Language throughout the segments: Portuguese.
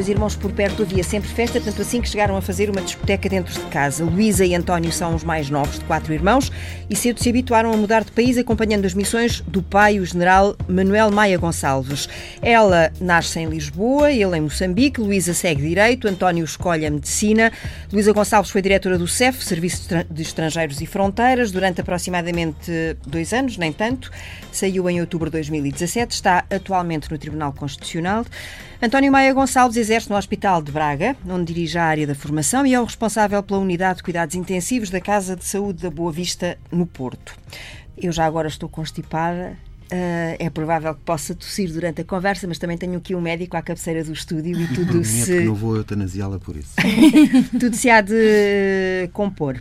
dois irmãos por perto havia sempre festa, tanto assim que chegaram a fazer uma discoteca dentro de casa. Luísa e António são os mais novos de quatro irmãos e cedo se habituaram a mudar de país acompanhando as missões do pai, o general Manuel Maia Gonçalves. Ela nasce em Lisboa, ele em Moçambique, Luísa segue Direito, António escolhe a Medicina. Luísa Gonçalves foi diretora do CEF, Serviço de Estrangeiros e Fronteiras, durante aproximadamente dois anos, nem tanto. Saiu em outubro de 2017, está atualmente no Tribunal Constitucional. António Maia Gonçalves exerce no Hospital de Braga, onde dirige a área da formação e é o responsável pela unidade de cuidados intensivos da Casa de Saúde da Boa Vista, no Porto. Eu já agora estou constipada, Uh, é provável que possa tossir durante a conversa, mas também tenho aqui um médico à cabeceira do estúdio e tudo se. que não vou eutanasiá-la por isso. tudo se há de compor.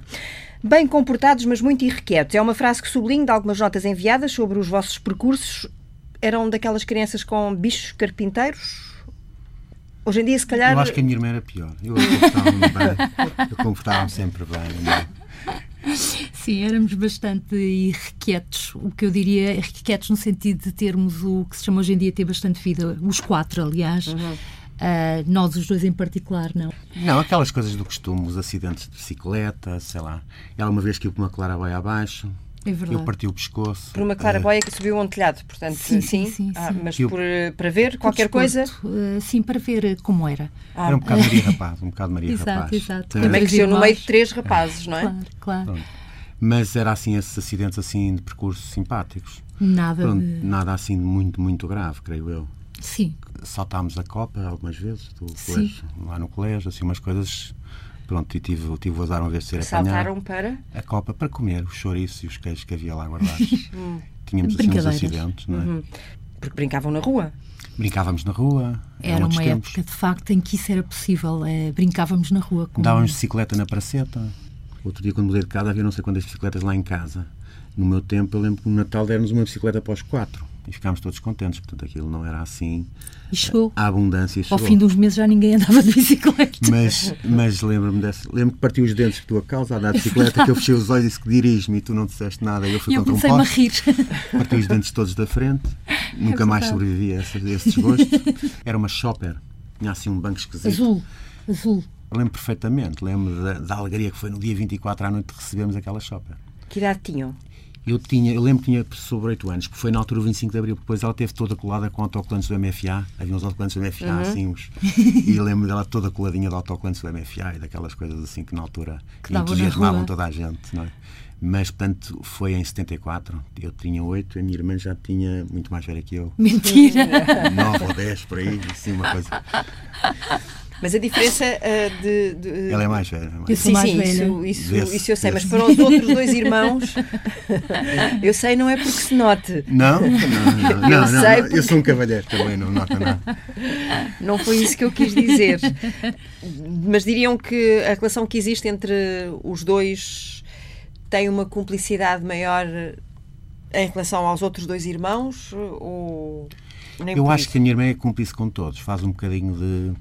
Bem comportados, mas muito irrequietos. É uma frase que sublinho de algumas notas enviadas sobre os vossos percursos. Eram daquelas crianças com bichos carpinteiros? Hoje em dia, se calhar. Eu acho que a minha irmã era pior. Eu comportava-me bem. Eu comportava-me sempre bem. É? Sim, éramos bastante irrequietos. O que eu diria, irrequietos no sentido de termos o que se chama hoje em dia ter bastante vida. Os quatro, aliás. Uhum. Uh, nós, os dois em particular, não. Não, aquelas coisas do costume, os acidentes de bicicleta, sei lá. Ela uma vez que eu com uma claraboia abaixo, é verdade. Eu parti o pescoço. Por uma claraboia uh, que subiu a um telhado, portanto, sim. sim, sim, sim ah, mas eu, por, para ver qualquer coisa? Uh, sim, para ver como era. Ah, era um bocado Maria Rapaz, um bocado Maria exato, Rapaz. Exato, Também cresceu no meio de três rapazes, não é? Claro, claro. Pronto. Mas era assim, esses acidentes assim de percurso simpáticos. Nada. Pronto, de... Nada assim muito, muito grave, creio eu. Sim. Saltámos a copa algumas vezes, do colégio, lá no colégio, assim, umas coisas Pronto, e tive, tive o azar uma vez de ser Saltaram apanhado. para? A copa para comer os chouriços e os queijos que havia lá guardados. Hum. Tínhamos assim uns acidentes, não é? Uhum. Porque brincavam na rua? Brincávamos na rua. Era uma tempos. época, de facto, em que isso era possível. É, brincávamos na rua. Com... Dávamos bicicleta na praceta. Outro dia, quando mudei de casa, havia não sei quantas bicicletas lá em casa. No meu tempo, eu lembro que no Natal demos uma bicicleta para os quatro e ficámos todos contentes. Portanto, aquilo não era assim. E chegou. A abundância chegou. Ao fim dos meses já ninguém andava de bicicleta. Mas, mas lembro-me dessa. Lembro que parti os dentes por tua causa a andar de bicicleta, que eu fechei os olhos e disse que dirige-me e tu não disseste nada. Eu fui e eu contra um poste. a rir. Parti os dentes todos da frente. Nunca é mais sobrevivi a esse, a esse desgosto. Era uma shopper. Tinha assim um banco esquisito. Azul. Azul. Lembro perfeitamente. Lembro da, da alegria que foi no dia 24 à noite que recebemos aquela shopper. Que idade tinham? Eu, tinha, eu lembro que tinha sobre 8 anos, porque foi na altura do 25 de Abril, depois ela teve toda colada com autocolantes do MFA, havia uns autocolantes do MFA, uhum. assim, uns, e lembro dela toda coladinha de autocolantes do MFA e daquelas coisas assim que na altura que entusiasmavam toda a gente, não é? Mas, portanto, foi em 74, eu tinha 8, a minha irmã já tinha muito mais velha que eu. Mentira! 9 ou 10, por aí, assim, uma coisa. Mas a diferença uh, de, de, Ela é mais velha. Mais eu sim, mais sim, velha. Isso, isso, desse, isso eu sei, desse. mas para os outros dois irmãos, eu sei, não é porque se note. Não, não, não. eu, não, sei não, porque... eu sou um cavalheiro também, não nota nada. Não foi isso que eu quis dizer. Mas diriam que a relação que existe entre os dois tem uma cumplicidade maior em relação aos outros dois irmãos? Ou nem eu acho isso? que a minha irmã é cúmplice com todos, faz um bocadinho de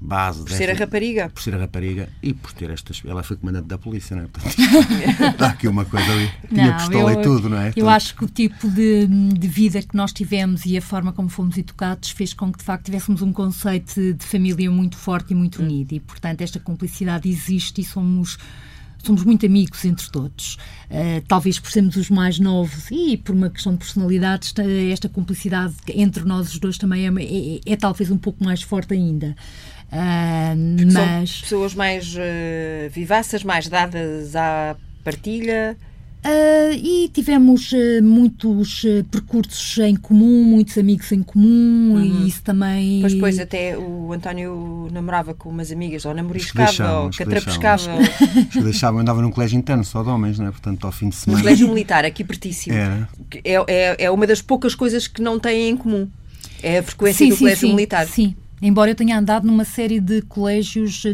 base. Por desta, ser a rapariga. Por ser a rapariga e por ter estas. Ela foi comandante da polícia, não é? Portanto, está aqui uma coisa ali. Tinha não, pistola eu, e tudo, não é? Eu Portanto, acho que o tipo de, de, vida que nós tivemos e a forma como fomos educados fez com que, de facto, tivéssemos um conceito de família muito forte e muito unido. E, portanto, esta cumplicidade existe e somos somos muito amigos entre todos. Uh, talvez por sermos os mais novos e por uma questão de personalidades, esta cumplicidade entre nós os dois também é, é, é, é talvez um pouco mais forte ainda. Uh, mas... São pessoas mais uh, vivaças, mais dadas à partilha. Uh, e tivemos uh, muitos uh, percursos em comum, muitos amigos em comum, uhum. e isso também. Pois, pois, até o António namorava com umas amigas, ou namoriscava, ou catrapescava. Os que deixavam, andava num colégio interno só de homens, não é? Portanto, ao fim de semana. No colégio militar, aqui pertíssimo. Era. É, é, é uma das poucas coisas que não têm em comum. É a frequência sim, do sim, colégio sim, militar. Sim, Embora eu tenha andado numa série de colégios eh,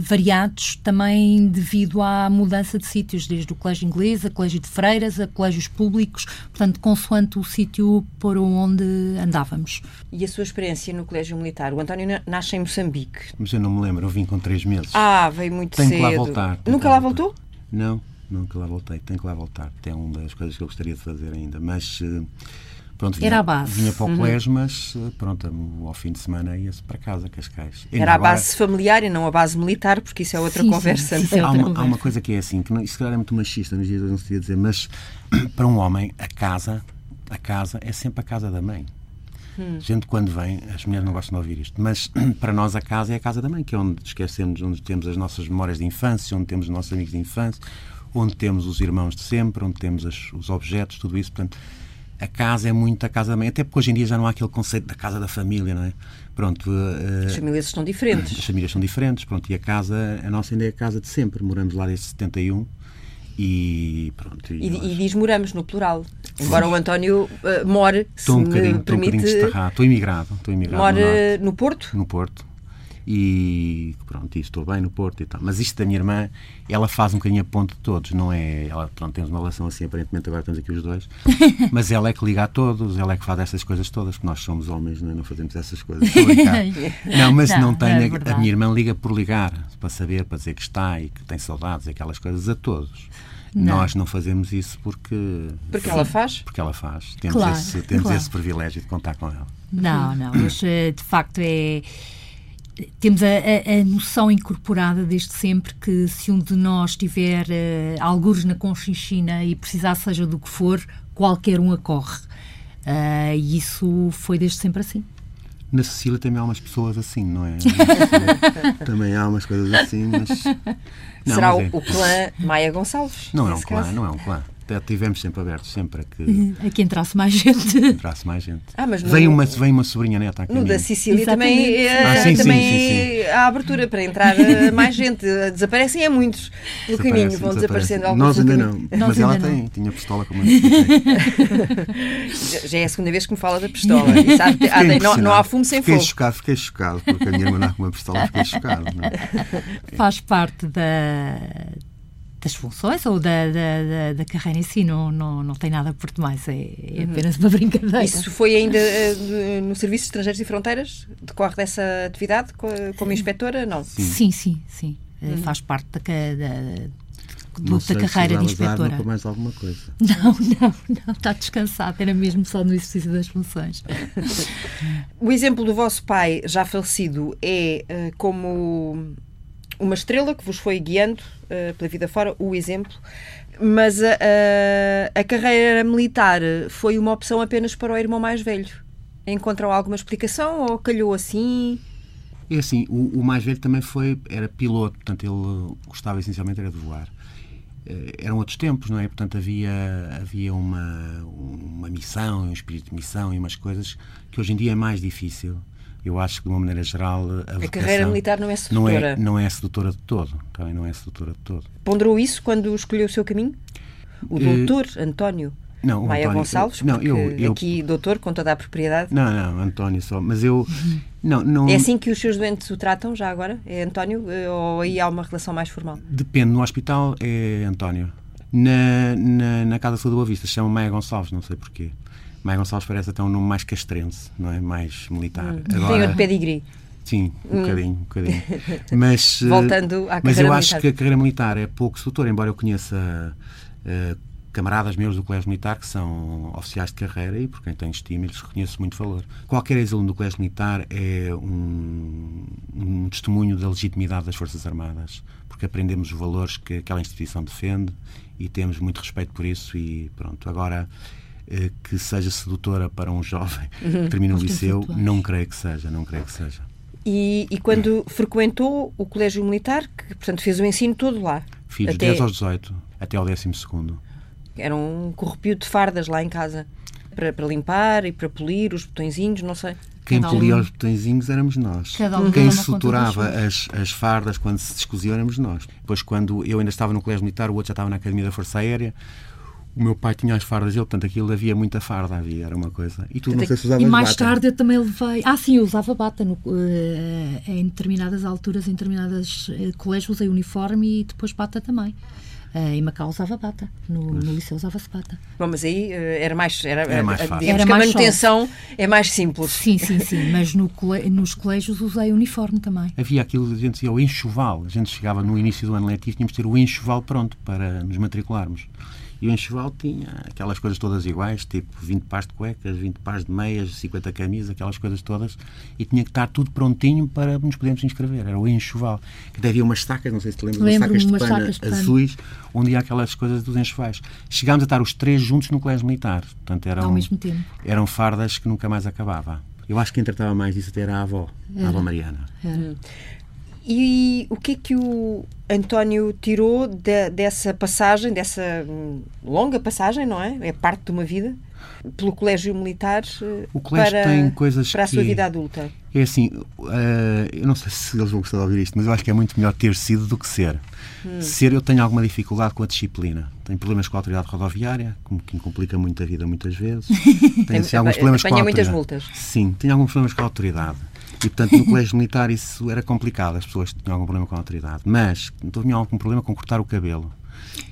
variados, também devido à mudança de sítios, desde o colégio inglês, a colégio de freiras, a colégios públicos, portanto, consoante o sítio por onde andávamos. E a sua experiência no colégio militar? O António nasce em Moçambique. Mas eu não me lembro, eu vim com três meses. Ah, veio muito tenho cedo. Tenho que lá voltar. Nunca lá voltar. voltou? Não, nunca lá voltei. Tenho que lá voltar. É uma das coisas que eu gostaria de fazer ainda. Mas. Uh, Pronto, vinha, Era a base. Vinha para o colégio, mas eh, pronto, ao fim de semana ia-se para casa, Cascais. Ainda Era a agora- base familiar e não a base militar, porque isso é outra Sim, conversa. sim, sim. Há outra uma, há conversa. uma coisa que é assim, que não, isso se calhar é muito machista nos dias de hoje, não se devia dizer, mas para um homem, a casa, a casa é sempre a casa da mãe. Gente, quando vem, as mulheres não gostam de ouvir isto, mas para nós a casa é a casa da mãe, que é onde esquecemos, onde temos as nossas memórias de infância, onde temos os nossos amigos de infância, onde temos os irmãos de sempre, onde temos as- os objetos, tudo isso. Portanto, a casa é muito a casa da mãe, até porque hoje em dia já não há aquele conceito da casa da família, não é? Pronto, eh, As famílias estão as diferentes. famílias são diferentes, pronto, e a casa, a nossa ainda é a casa de sempre, moramos lá desde 71 e pronto. E, nós- e diz moramos no plural. Embora o António eh, more, se Estou um bocadinho, me estou um permite, bocadinho desterrado, estou imigrado, estou imigrado no, more norte, no Porto. no Porto e pronto, e estou bem no Porto e tal. Mas isto da minha irmã, ela faz um bocadinho a ponte de todos, não é? Ela, pronto, temos uma relação assim, aparentemente agora estamos aqui os dois, mas ela é que liga a todos, ela é que faz essas coisas todas, porque nós somos homens, não, é? não fazemos essas coisas. Não, mas Não, não, tem. é a- minha irmã liga por ligar, para saber, para dizer que está e que tem saudades, aquelas coisas a todos. Não. Nós não fazemos isso porque. Porque ela faz. Porque ela faz. Temos, Claro, esse, temos claro. esse privilégio de contar com ela. Não, não, mas eh, de facto é. Temos a, a- a noção incorporada desde sempre que se um de nós tiver eh, algures na conchinchina e precisar seja do que for, qualquer um acorre. Ah, e isso foi desde sempre assim. Na Sicília também há umas pessoas assim, não é? Também há umas coisas assim, mas. Não, Será mas o, é- o clã Maia Gonçalves? Não é um clã, caso? não é um clã. Até tivemos sempre abertos, sempre a que Aqui entrasse mais gente. entrasse mais gente. Ah, mas no- vem, uma, vem uma sobrinha neta aqui. No da Sicília também, eh, Ah, sim, sim, também sim, há abertura para entrar eh, mais gente. Desaparecem é muitos no caminho, vão desaparecendo alguns. Nós no ainda não, Nós mas ela ainda não. tem, tinha pistola como. Já- Já é a segunda vez que me fala da pistola. Há- não, não há fumo sem fiquei fogo. Chocado, fiquei chocado, porque a minha irmã com uma pistola, fiquei chocado. não é? Faz parte da, das funções ou da, da, da, da carreira em si, não, não, não tem nada por demais, é, é apenas uma brincadeira. Isso foi ainda de- no Serviço de Estrangeiros e Fronteiras? Decorre dessa atividade co- como inspetora? Não. Sim, sim, sim. Eh, Faz parte da, da, do- Não da carreira de inspetora. para mais alguma coisa. Não, não, não, está descansado, era mesmo só no exercício das funções. O exemplo do vosso pai, já falecido, é eh, como uma estrela que vos foi guiando eh, pela vida fora, o exemplo. Mas a, a- a carreira militar foi uma opção apenas para o irmão mais velho. Encontram alguma explicação ou calhou assim? É assim, o, o mais velho também foi, era piloto, portanto ele gostava essencialmente era de voar. Eh, Eram outros tempos, não é? Portanto havia, havia uma, uma missão, um espírito de missão e umas coisas que hoje em dia é mais difícil. Eu acho que de uma maneira geral a, A carreira militar não é não sedutora. é, não é sedutora de todo. Também não é sedutora de todo. Ponderou isso quando escolheu o seu caminho? O Eh, doutor António não, Maia António- Gonçalves? não, eu- eu- aqui doutor com toda a propriedade. Não, não, António só. Mas eu. Não, não, É assim que os seus doentes o tratam já agora? É António? Eh, Ou aí há uma relação mais formal? Depende, no hospital é António. Na, na, na Casa Saúde da Boa Vista chama Maia Gonçalves, não sei porquê. Maia Gonçalves parece até um nome mais castrense, não é? Mais militar. Tem outro pedigree. Sim, um bocadinho, um bocadinho. Mas, eh, Voltando à mas carreira eu acho militar. que a carreira militar é pouco sedutora, embora eu conheça eh, camaradas meus do Colégio Militar que são oficiais de carreira e por quem tenho estima lhes reconheço muito valor. Qualquer ex-aluno do Colégio Militar é um, um testemunho da legitimidade das Forças Armadas, porque aprendemos os valores que aquela instituição defende e temos muito respeito por isso e pronto. Agora, que seja sedutora para um jovem Uhum. que termina o liceu, 18 anos. não creio que seja, não creio que seja. E, e quando frequentou o Colégio Militar, que portanto fez o ensino todo lá, Fiz Até- 10 aos 18, até ao 12 segundo. era um corrupio de fardas lá em casa, para, para limpar e para polir os botõezinhos, não sei. Quem Cada um- polia os botõezinhos éramos nós. Cada um Quem suturava as, as fardas quando se descoziam éramos nós. Depois, quando eu ainda estava no colégio militar, o outro já estava na Academia da Força Aérea, o meu pai tinha as fardas dele, portanto aquilo havia muita farda, havia, era uma coisa. E tu não sei se usavas E mais bata. tarde eu também levei. Ah, sim, eu usava bata no, eh, em determinadas alturas, em determinados eh, colégios usei uniforme e depois bata também. Eh, em Macau usava bata, no, no liceu usava-se bata. Bom, mas aí eh, era mais, era, Era mais fácil. Era que a manutenção é mais simples. Sim, sim, sim, mas no cole- nos colégios usei uniforme também. Havia aquilo que a gente dizia, o enxoval. A gente chegava no início do ano letivo, tínhamos de ter o enxoval pronto para nos matricularmos. E o enxoval tinha aquelas coisas todas iguais, tipo 20 pares de cuecas, 20 pares de meias, 50 camisas, aquelas coisas todas, e tinha que estar tudo prontinho para nos podermos inscrever. Era o enxoval. Que havia umas sacas, não sei se te lembras, Lembro sacas de umas pano sacas de pano. azuis, onde ia aquelas coisas dos enxovais. Chegámos a estar os três juntos no colégio militar. Portanto, eram, Ao mesmo tempo. eram fardas que nunca mais acabava. Eu acho que quem tratava mais disso até era a avó, a avó Mariana. E o que é que o António tirou de- dessa passagem, dessa hum, longa passagem, não é? É parte de uma vida, pelo Colégio Militar eh, O colégio para, tem coisas para a sua vida adulta. É assim, eh, eu não sei se eles vão gostar de ouvir isto, mas eu acho que é muito melhor ter sido do que ser. Ser, eu tenho alguma dificuldade com a disciplina. Tenho problemas com a autoridade rodoviária, como que me complica muito a vida muitas vezes. Tenho assim, alguns problemas com a muitas multas. Sim, tenho alguns problemas com a autoridade. E, portanto, no colégio militar isso era complicado, as pessoas tinham algum problema com a autoridade. Mas, não tinham algum problema com cortar o cabelo.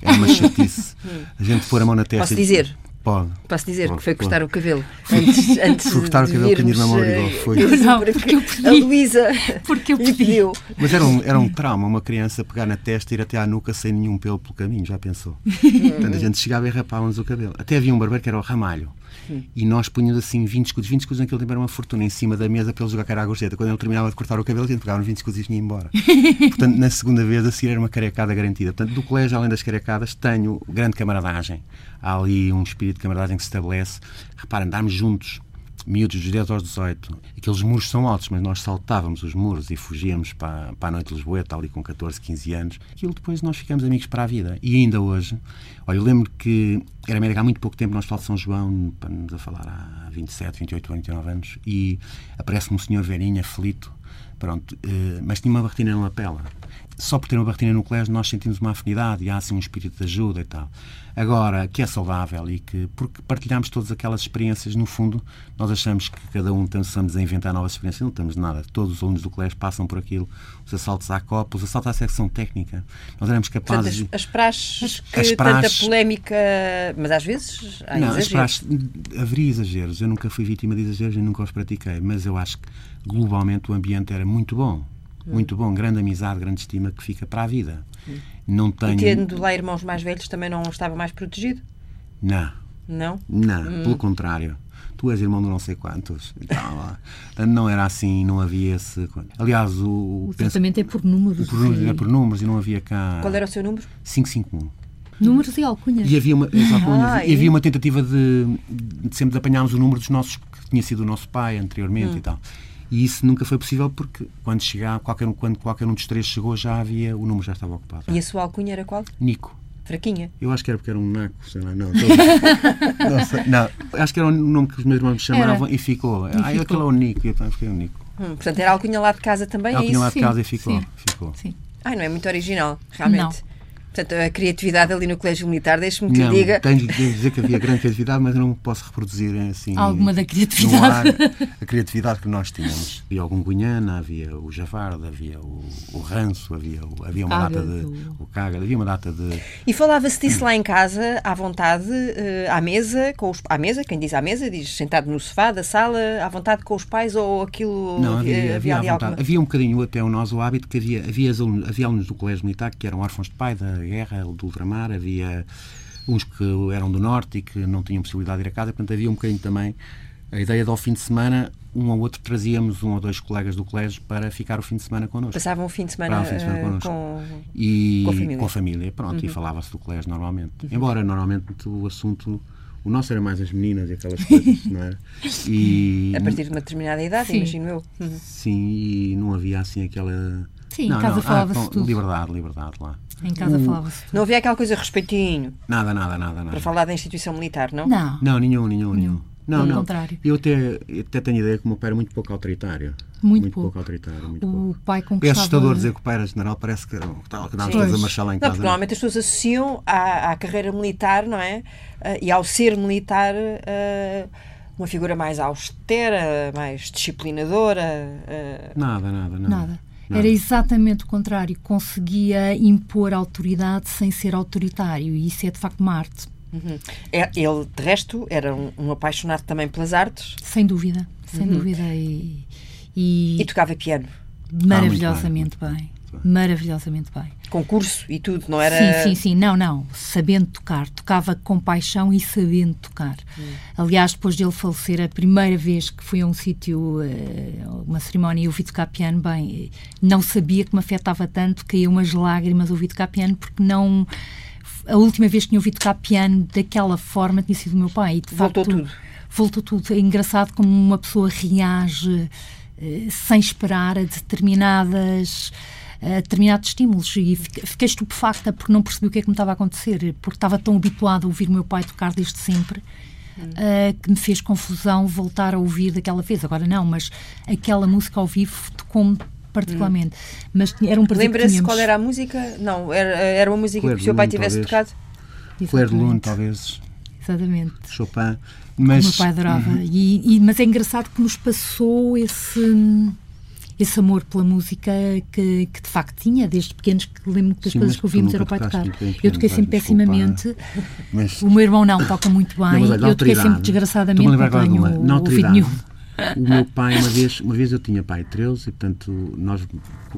Era uma chatice. A gente pôr a mão na testa. Posso dizer? Pode. Posso dizer Pode, que foi pode. cortar o cabelo antes, antes Foi cortar o cabelo que a minha irmã me obrigou, eh, foi. eu- Não, porque eu pedi. a Luísa Porque eu pedi. pediu. Mas era um, era um trauma, uma criança pegar na testa e ir até à nuca sem nenhum pelo pelo caminho, já pensou? Portanto, a gente chegava e rapávamos o cabelo. Até havia um barbeiro que era o Ramalho. E nós punhamos assim 20 escudos. 20 escudos naquele tempo era uma fortuna em cima da mesa para ele jogar cara à gorjeta. Quando ele terminava de cortar o cabelo, a gente pegava uns 20 escudos e ia embora. Portanto, na segunda vez a seguir era uma carecada garantida. Portanto, do colégio, além das carecadas, tenho grande camaradagem. Há ali um espírito de camaradagem que se estabelece. Repara, andarmos juntos miúdos dos 10 aos 18. Aqueles muros são altos, mas nós saltávamos os muros e fugíamos para, para a noite de Lisboeta, ali com 14, 15 anos. Aquilo depois nós ficamos amigos para a vida. E ainda hoje, olha, eu lembro que era médico há muito pouco tempo no Hospital de São João, nos a falar há 27, 28, 29 anos, e aparece-me um senhor velhinho, aflito, pronto, eh, mas tinha uma barretina na lapela. Só por ter uma barretina no colégio nós sentimos uma afinidade e há assim um espírito de ajuda e tal. Agora, que é saudável e que, porque partilhamos todas aquelas experiências, no fundo, nós achamos que cada um estamos a inventar novas experiências, não estamos nada. Todos os alunos do colégio passam por aquilo, os assaltos à copa, os assaltos à secção técnica. Nós éramos Portanto, capazes as, de... as praxes que As praxes- tanta polémica, mas às vezes há Não, as exageros. praxes, haveria exageros. Eu nunca fui vítima de exageros e nunca os pratiquei, mas eu acho que globalmente o ambiente era muito bom. Muito bom, grande amizade, grande estima que fica para a vida. Não E tenho. tendo lá irmãos mais velhos também não estava mais protegido? Não, Não? não, Hum. pelo contrário. Tu és irmão de não sei quantos. e. Portanto, não era assim, não havia esse. Aliás, o. O penso- tratamento é por números. por números, e- era por números e não havia cá. Qual era o seu número? 551. Números e alcunhas. E havia uma, exato, Ah, e e- havia uma tentativa de, de sempre de apanharmos o número dos nossos, que tinha sido o nosso pai anteriormente Hum. e tal. E isso nunca foi possível porque quando chegava, qualquer, um- quando qualquer um dos três chegou já havia, o número já estava ocupado. E a sua alcunha era qual? Nico. Fraquinha. Eu acho que era porque era um naco, sei lá, não. estou a- não, sei, não, acho que era o nome que os meus irmãos me chamavam e ficou. Ah, ficou. aquele é o Nico, e eu também fiquei o Nico. Hum, portanto, era a alcunha lá de casa também, é tinha isso? lá de Sim, casa e ficou. sim. ficou. Sim. Ai, não é muito original, realmente. Não. Portanto, a criatividade ali no Colégio Militar, deixe-me que Não, lhe diga. tenho de dizer que havia grande criatividade, mas eu não posso reproduzir assim. Alguma da no criatividade. ar a criatividade que nós tínhamos. Havia algum Gunhana, havia o Javarda, havia o, o Ranço, havia, o- havia uma Cágado. data de. O Cágado, havia uma data de. E falava-se disso lá em casa, à vontade, eh, à mesa, com os, à mesa, quem diz à mesa, diz sentado no sofá da sala, à vontade com os pais ou aquilo Não, havia, havia, à ali vontade. alguma- havia um bocadinho até o nós o hábito que havia, havia, alunos, havia alunos do colégio militar que eram órfãos de pai da guerra, do ultramar, havia uns que eram do norte e que não tinham possibilidade de ir a casa, portanto havia um bocadinho também a ideia de ao fim de semana um ou outro trazíamos um ou dois colegas do colégio para ficar o fim de semana connosco. Passavam o fim de semana, fim de semana eh, connosco. com. e Com a família. Uhum. pronto, e falava-se do colégio normalmente. Embora normalmente o assunto o nosso era mais as meninas e aquelas coisas, não era? E A partir de uma determinada idade, Sim. imagino eu. Uhum. sim, e não havia assim aquela Sim, em não, casa não, falava-se com- tudo. Liberdade, liberdade lá. Em casa O- falava-se tudo. Não havia aquela coisa respeitinho Nada, nada, nada, nada. para falar da instituição militar, não? Não. Não, nenhum, nenhum, nenhum. Não, Pelo não. contrário. Eu até, até tenho a ideia que o meu pai era muito pouco autoritário. Muito pouco. autoritário, muito O pouco. pai É conquistava... assustador dizer que o pai era general, parece que um- que Sim. todos a marchar lá em Não, casa. porque normalmente as pessoas associam à, à carreira militar, não é? Ah, e ao ser militar, ah, uma figura mais austera, mais disciplinadora. ah, Nada, nada, nada. Nada. Era exatamente o contrário. Conseguia impor autoridade sem ser autoritário. E isso é, de facto, uma arte. uhum. É- Ele, de resto, era um, um apaixonado também pelas artes Sem dúvida. Sem dúvida. E, e e tocava piano. maravilhosamente bem. Maravilhosamente bem. Concurso e tudo, não era? Sim, sim, sim. Não, não. Sabendo tocar. Tocava com paixão e sabendo tocar. Hum. Aliás, depois de ele falecer, a primeira vez que fui a um sítio, eh, uma cerimónia, e ouvi tocar piano, bem, não sabia que me afetava tanto, caía umas lágrimas ouvi tocar piano, porque não a última vez que tinha ouvido tocar piano daquela forma tinha sido o meu pai. E, de voltou facto, tudo. Voltou tudo. É engraçado como uma pessoa reage eh, sem esperar a determinadas a determinados estímulos e fiquei estupefacta porque não percebi o que é que me estava a acontecer, porque estava tão habituada a ouvir o meu pai tocar desde sempre. Uh, que me fez confusão voltar a ouvir daquela vez. Agora não, mas aquela música ao vivo tocou-me particularmente. Hum. Mas era um prazer Lembra-se qual era a música? Não, era, era uma música Claire que o seu pai tivesse talvez. tocado? Claire Lune, talvez. Exatamente. Chopin. Mas... O meu pai adorava. Uhum. E, e, mas é engraçado que nos passou esse esse amor pela música que, que de facto tinha, desde pequenos, que lembro que das Sim, coisas que ouvimos era o pai tocar. eu toquei sempre pessimamente. Mas... O meu irmão não, toca muito bem. Não, eu toquei sempre desgraçadamente, não tenho ouvido nenhum. O meu pai, uma vez, uma vez eu tinha pai 13 e, portanto, nós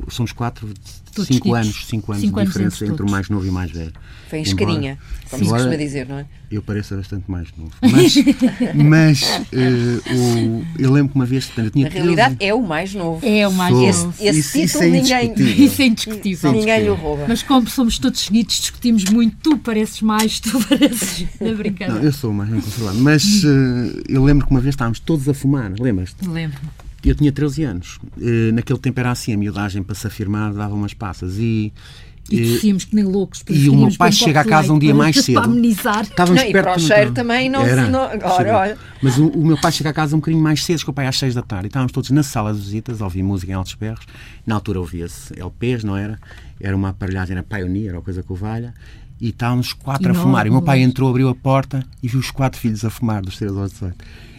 somos quatro, Todos cinco anos, cinco anos cinco de diferença entre, entre o mais novo e o mais velho. Foi em escarinha, como se costuma dizer, não é? Eu pareço bastante mais novo. Mas, mas uh, o, eu lembro que uma vez. Portanto, eu tinha Na realidade, é o mais novo. É o mais Sou, novo. Esse, esse isso, título isso é ninguém. Isso é indiscutível. Ninguém lhe rouba. Mas como somos todos seguidos, discutimos muito. Tu pareces mais, tu pareces. Na brincadeira. Não, eu sou mais conservador. Mas uh, eu lembro que uma vez estávamos todos a fumar, lembras-te? Lembro-me. Eu tinha 13 anos. Uh, naquele tempo era assim, a miudagem para se afirmar dava umas passas. E e tossimos que nem loucos. E o meu pai chega a casa um dia mais cedo. Para amenizar. Estávamos não, perto, e para o cheiro não, também não era, se... Não, ora. Mas o, o, meu pai chega a casa um bocadinho mais cedo, que o pai às seis da tarde. E estávamos todos na sala de visitas, a ouvir música em altos berros. Na altura ouvia-se LPs, não era? Era uma aparelhagem, era Pioneer, ou coisa que o valha. E estávamos quatro a fumar. E o meu pai entrou, abriu a porta e viu os quatro filhos a fumar, dos 13 aos 18.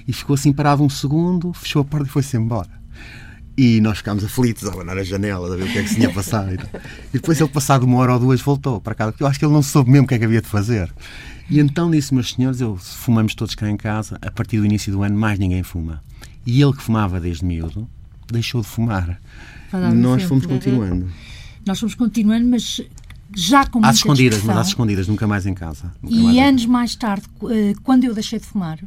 E ficou assim parado um segundo, fechou a porta e foi-se embora. E nós ficámos aflitos a abanar as janelas, a ver o que é que se tinha passado. E, e depois ele, passado uma hora ou duas, voltou para casa, porque eu acho que ele não soube mesmo o que é que havia de fazer. E então disse, meus senhores, eu, fumamos todos cá em casa, a partir do início do ano mais ninguém fuma. E ele que fumava desde miúdo, deixou de fumar. Nós fomos continuando. Nós fomos continuando, mas já com Às escondidas, mas às escondidas, nunca mais em casa. e mais anos mais tarde, eh, quando eu deixei de fumar,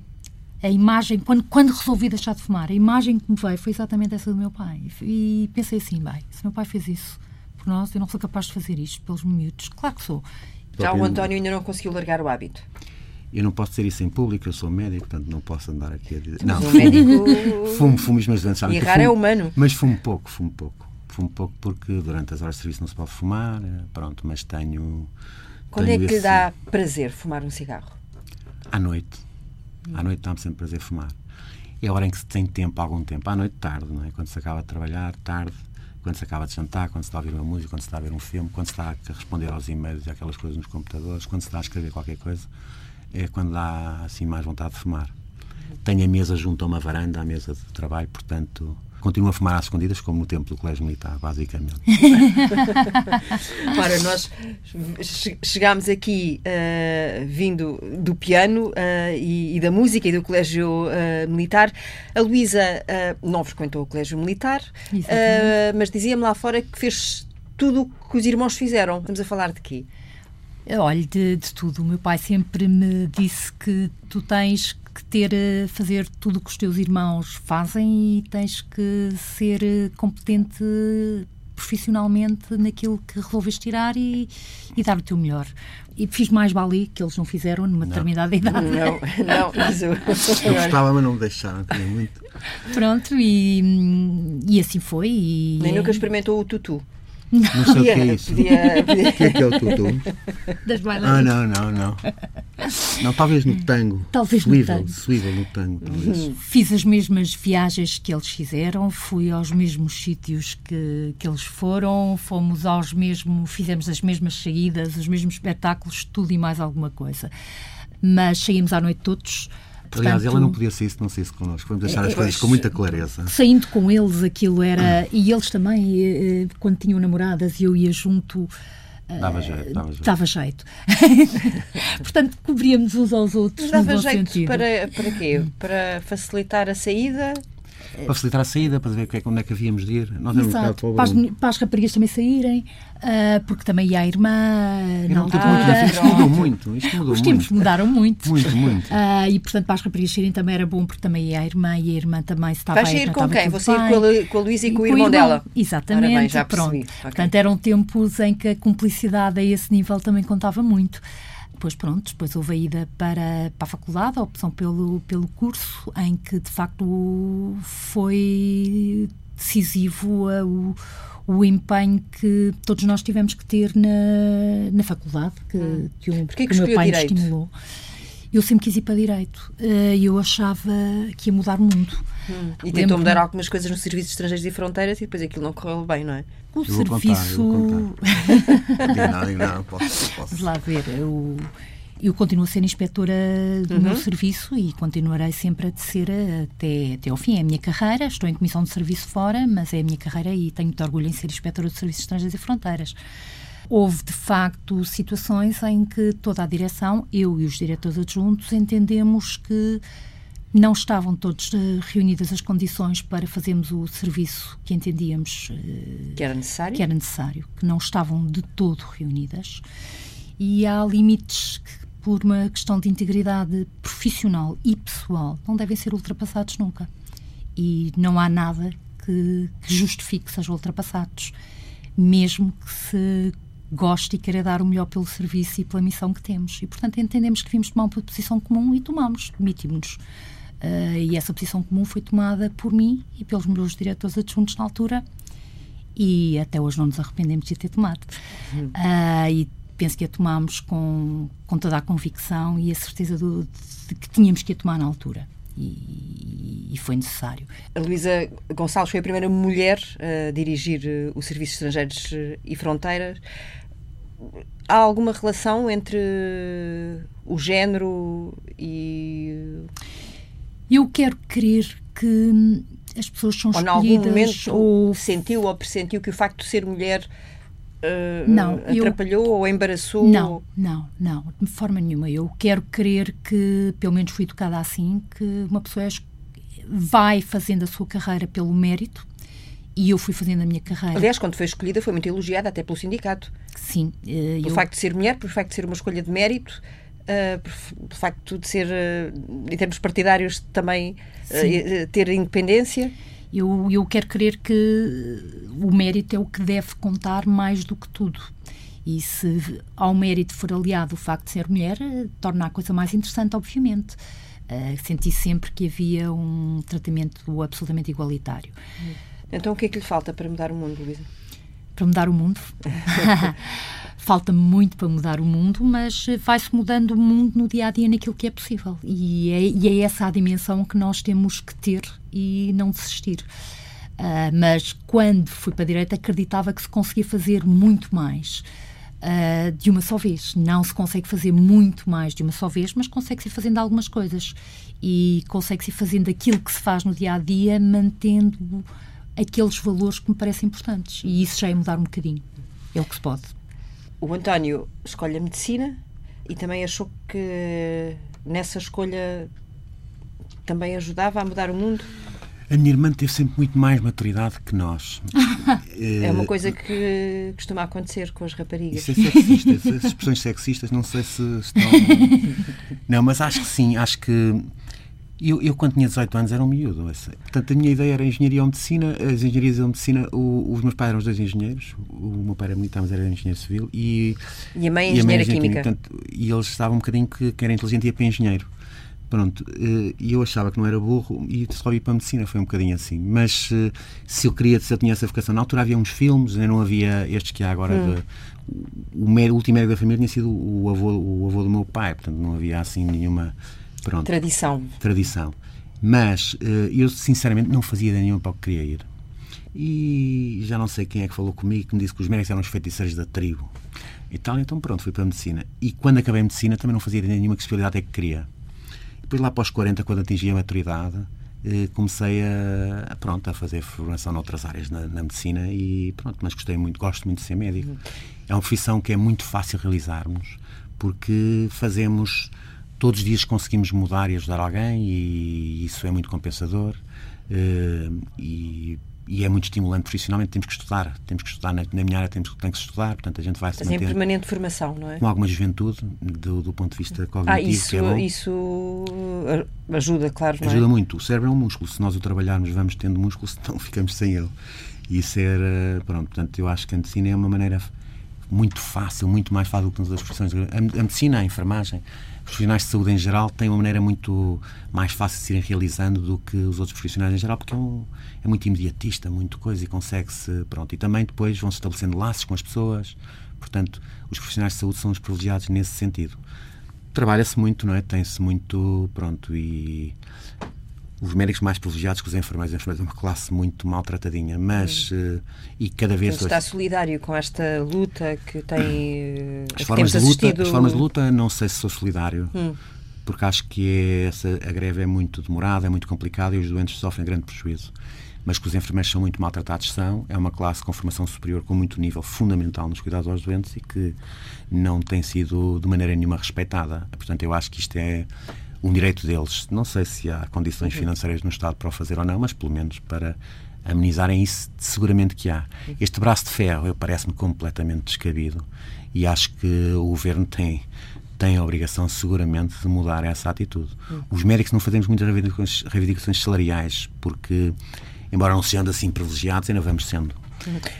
a imagem, quando, quando resolvi deixar de fumar, a imagem que me veio foi exatamente essa do meu pai. E pensei assim, bem, se meu pai fez isso por nós, eu não sou capaz de fazer isto pelos miúdos. Claro que sou. Já o António ainda não conseguiu largar o hábito. Eu não posso dizer isso em público, eu sou médico, portanto não posso andar aqui a dizer. Não, médico... fumo, fumo os meus dentes. E errar é humano. Mas fumo pouco, fumo pouco. Fumo pouco porque durante as horas de serviço não se pode fumar, pronto, mas tenho. Quando tenho é que esse... lhe dá prazer fumar um cigarro? À noite. À noite dá-me sempre prazer fumar. É a hora em que se tem tempo, algum tempo. À noite, tarde, não é? Quando se acaba de trabalhar, tarde. Quando se acaba de jantar, quando se está a ouvir uma música, quando se está a ver um filme, quando se está a responder aos e-mails e aquelas coisas nos computadores, quando se está a escrever qualquer coisa, é quando dá assim mais vontade de fumar. Tenho a mesa junto a uma varanda, a mesa de trabalho, portanto Continuo a fumar às escondidas, como no tempo do Colégio Militar, basicamente. Ora, nós chegámos aqui uh, vindo do piano uh, e, e, da música e do Colégio uh, Militar. A Luísa não frequentou o Colégio Militar, mas dizia-me lá fora que fez tudo o que os irmãos fizeram. Estamos a falar de quê? Olha, de, de, tudo. O meu pai sempre me disse que tu tens que ter, eh, fazer tudo o que os teus irmãos fazem e tens que ser eh, competente profissionalmente naquilo que resolves tirar e, e dar o teu melhor. E fiz mais bali que eles não fizeram numa não. determinada idade. Não, não, isso. Eu gostava, mas não me deixaram, tinha muito. Pronto, e, e assim foi. E, Nem nunca experimentou o tutu. Não sei o que é isso. Podia, podia. O que é que é o tutu? Das bailarinas. Ah, não, não, não. Não, talvez no tango. Talvez swivel, no tango. Swivel no tango, talvez. Fiz as mesmas viagens que eles fizeram, fui aos mesmos sítios que, que eles foram, fomos aos mesmos, fizemos as mesmas saídas, os mesmos espetáculos, tudo e mais alguma coisa. Mas saímos à noite todos Portanto, Aliás, ela não podia ser isso, não sei se connosco. Vamos deixar as é, coisas com muita clareza. Saindo com eles, aquilo era. E eles também, eh, quando tinham namoradas e eu ia junto. Eh, dava jeito, dava jeito. Dava jeito. Portanto, cobríamos uns aos outros. Mas dava jeito sentido. para, para quê? Para facilitar a saída? Para facilitar a saída, para ver o que é, onde é que havíamos de ir. Nós Exato, para as, para as raparigas também saírem, uh, porque também ia a irmã. Não, não, ah, isto mudou muito. Isto mudou Os tempos mudaram muito. Muito, muito. Uh, e portanto, para as raparigas saírem também era bom, porque também ia a irmã e a irmã também estava Vais sair com quem? Vou sair com a, com a Luísa e, e com, o irmão, irmão dela. Exatamente. Bem, já pronto. Okay. Portanto, eram tempos em que a cumplicidade a esse nível também contava muito. Depois, pronto, depois houve a ida para, para a faculdade, a opção pelo, pelo curso, em que de facto foi decisivo o, o empenho que todos nós tivemos que ter na, na faculdade, que, hum. que, o, que, que o meu pai nos estimulou. Eu sempre quis ir para direito eh, e eu achava que ia mudar o mundo. Hum. E tentou mudar algumas coisas no Serviço de Estrangeiros e Fronteiras e depois aquilo não correu bem, não é? O eu serviço. Contar, não, não, posso, posso. Vamos lá ver. Eu, eu continuo a ser inspetora do uhum. meu serviço e continuarei sempre a ser até, até ao fim. É a minha carreira, estou em comissão de serviço fora, mas é a minha carreira e tenho muito orgulho em ser inspetora de Serviços Estrangeiros e Fronteiras. Houve, de facto, situações em que toda a direção, eu e os diretores adjuntos, entendemos que não estavam todos uh, reunidas as condições para fazermos o serviço que entendíamos uh, que era necessário, que era necessário, que não estavam de todo reunidas. E há limites que, por uma questão de integridade profissional e pessoal, não devem ser ultrapassados nunca. E não há nada que, que justifique que sejam ultrapassados, mesmo que se goste e queira dar o melhor pelo serviço e pela missão que temos. E, portanto, entendemos que vimos tomar uma posição comum e tomamos, demitimos-nos. Uh, e essa posição comum foi tomada por mim e pelos meus diretores adjuntos na altura e até hoje não nos arrependemos de ter tomado. Uhum. Uh, e penso que a tomámos com, com toda a convicção e a certeza do, de que tínhamos que a tomar na altura. E, e, foi necessário. A Luísa Gonçalves foi a primeira mulher a dirigir eh, o Serviço Estrangeiros eh, e Fronteiras. Há alguma relação entre o género e eu quero crer que as pessoas são escolhidas... Ou em algum momento ou... sentiu ou pressentiu que o facto de ser mulher uh, não, atrapalhou eu... ou embaraçou? Não, não, não, de forma nenhuma. Eu quero crer que, pelo menos fui educada assim, que uma pessoa é vai fazendo a sua carreira pelo mérito e eu fui fazendo a minha carreira. Aliás, quando foi escolhida, foi muito elogiada até pelo sindicato. Sim. Uh, pelo eu... facto de ser mulher, pelo facto de ser uma escolha de mérito uh, por, facto de ser, uh, em termos partidários, também ter independência? Eu, eu quero crer que o mérito é o que deve contar mais do que tudo. E se ao mérito for aliado o facto de ser mulher, torna a coisa mais interessante, obviamente. Uh, senti sempre que havia um tratamento absolutamente igualitário. Então, o que é que lhe falta para mudar o mundo, Luísa? Para mudar o mundo? falta muito para mudar o mundo, mas vai-se mudando o mundo no dia a dia naquilo que é possível. E é, e é essa a dimensão que nós temos que ter e não desistir. Uh, mas quando fui para a direita, acreditava que se conseguia fazer muito mais. Uh, de uma só vez. Não se consegue fazer muito mais de uma só vez, mas consegue-se ir fazendo algumas coisas. E consegue-se ir fazendo aquilo que se faz no dia a dia, mantendo aqueles valores que me parecem importantes. E isso já é mudar um bocadinho. É o que se pode o António escolhe a medicina e também achou que nessa escolha também ajudava a mudar o mundo? A minha irmã teve sempre muito mais maturidade que nós. é uma coisa que costuma acontecer com as raparigas. Isso é sexista. Essas expressões sexistas, não sei se estão. Não, mas acho que sim. Acho que eu, eu, quando tinha 18 anos, era um miúdo. Portanto, a minha ideia era engenharia ou medicina. As engenharias ou medicina, o, os meus pais eram os dois engenheiros. O meu pai era militar, mas era engenheiro civil. E, e a mãe é engenheira química. Portanto, e eles estavam um bocadinho que, que era inteligente e ia para engenheiro. Pronto, eh, e eu achava que não era burro e só ia para a medicina, foi um bocadinho assim. Mas eh, se eu queria, se eu tinha essa vocação, na altura havia uns filmes, não havia estes que há agora. Hum. De, o, o, último médico da família tinha sido o avô, o avô do meu pai, portanto não havia assim nenhuma Pronto. Tradição. Tradição. Mas uh, eu, sinceramente, não fazia ideia nenhuma para o que queria ir. E já não sei quem é que falou comigo, que me disse que os médicos eram os feiticeiros da tribo. E tal, então pronto, fui para a medicina. E quando acabei a medicina também não fazia ideia nenhuma que especialidade é que queria. Depois lá os 40, quando atingi a maturidade, eh, comecei a, pronto, a fazer formação noutras áreas na, na, medicina e pronto, mas gostei muito, gosto muito de ser médico. É uma profissão que é muito fácil realizarmos porque fazemos todos os dias conseguimos mudar e ajudar alguém e isso é muito compensador. Uh, e e é muito estimulante profissionalmente. Temos que estudar, temos que estudar na, na minha área, temos tem que estudar, portanto a gente vai se Mas manter em permanente formação, não é? Com alguma juventude do, do ponto de vista cognitivo, ah, isso, que é bom. isso ajuda, claro, Ajuda é? muito. O cérebro é um músculo. Se nós o trabalharmos, vamos tendo músculo, senão ficamos sem ele. E isso era, pronto, portanto, eu acho que a medicina é uma maneira muito fácil, muito mais fácil do que nas outras profissões. A, medicina, a enfermagem, profissionais de saúde em geral têm uma maneira muito mais fácil de se irem realizando do que os outros profissionais em geral, porque é, um, é muito imediatista, muito coisa e consegue-se. Pronto. E também depois vão-se estabelecendo laços com as pessoas. Portanto, os profissionais de saúde são os privilegiados nesse sentido. Trabalha-se muito, não é? Tem-se muito. Pronto. E os médicos mais privilegiados que os enfermeiros. Os enfermeiros é uma classe muito maltratadinha, mas. Hum. e cada vez. Mas está solidário com esta luta que tem. As, formas de, luta, as formas de luta, não sei se sou solidário. Hum. Porque acho que é, essa, a greve é muito demorada, é muito complicada e os doentes sofrem grande prejuízo. Mas que os enfermeiros são muito maltratados, são. É uma classe com formação superior, com muito nível fundamental nos cuidados aos doentes e que não tem sido de maneira nenhuma respeitada. Portanto, eu acho que isto é um direito deles. Não sei se há condições uhum. financeiras no Estado para o fazer ou não, mas pelo menos para amenizarem isso, seguramente que há. Uhum. Este braço de ferro parece-me completamente descabido e acho que o Governo tem tem a obrigação, seguramente, de mudar essa atitude. Uhum. Os médicos não fazemos muitas reivindicações, salariais, porque, embora não sendo assim privilegiados, ainda vamos sendo.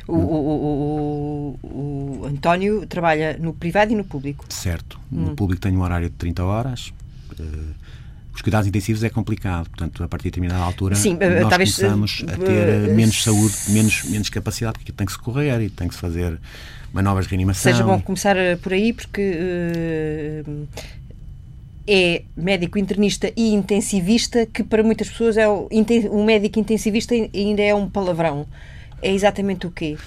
O, o, o, o, António trabalha no privado e no público. Certo. No público tem um horário de 30 horas, os cuidados intensivos é complicado, portanto, a partir de determinada altura Sim, uh, nós talvez, começamos uh, a ter menos saúde, menos, menos capacidade, porque tem que se correr e tem que se fazer manobras de reanimação. Seja bom começar por aí, porque é médico internista e intensivista, que para muitas pessoas é o, o médico intensivista ainda é um palavrão. É exatamente o quê?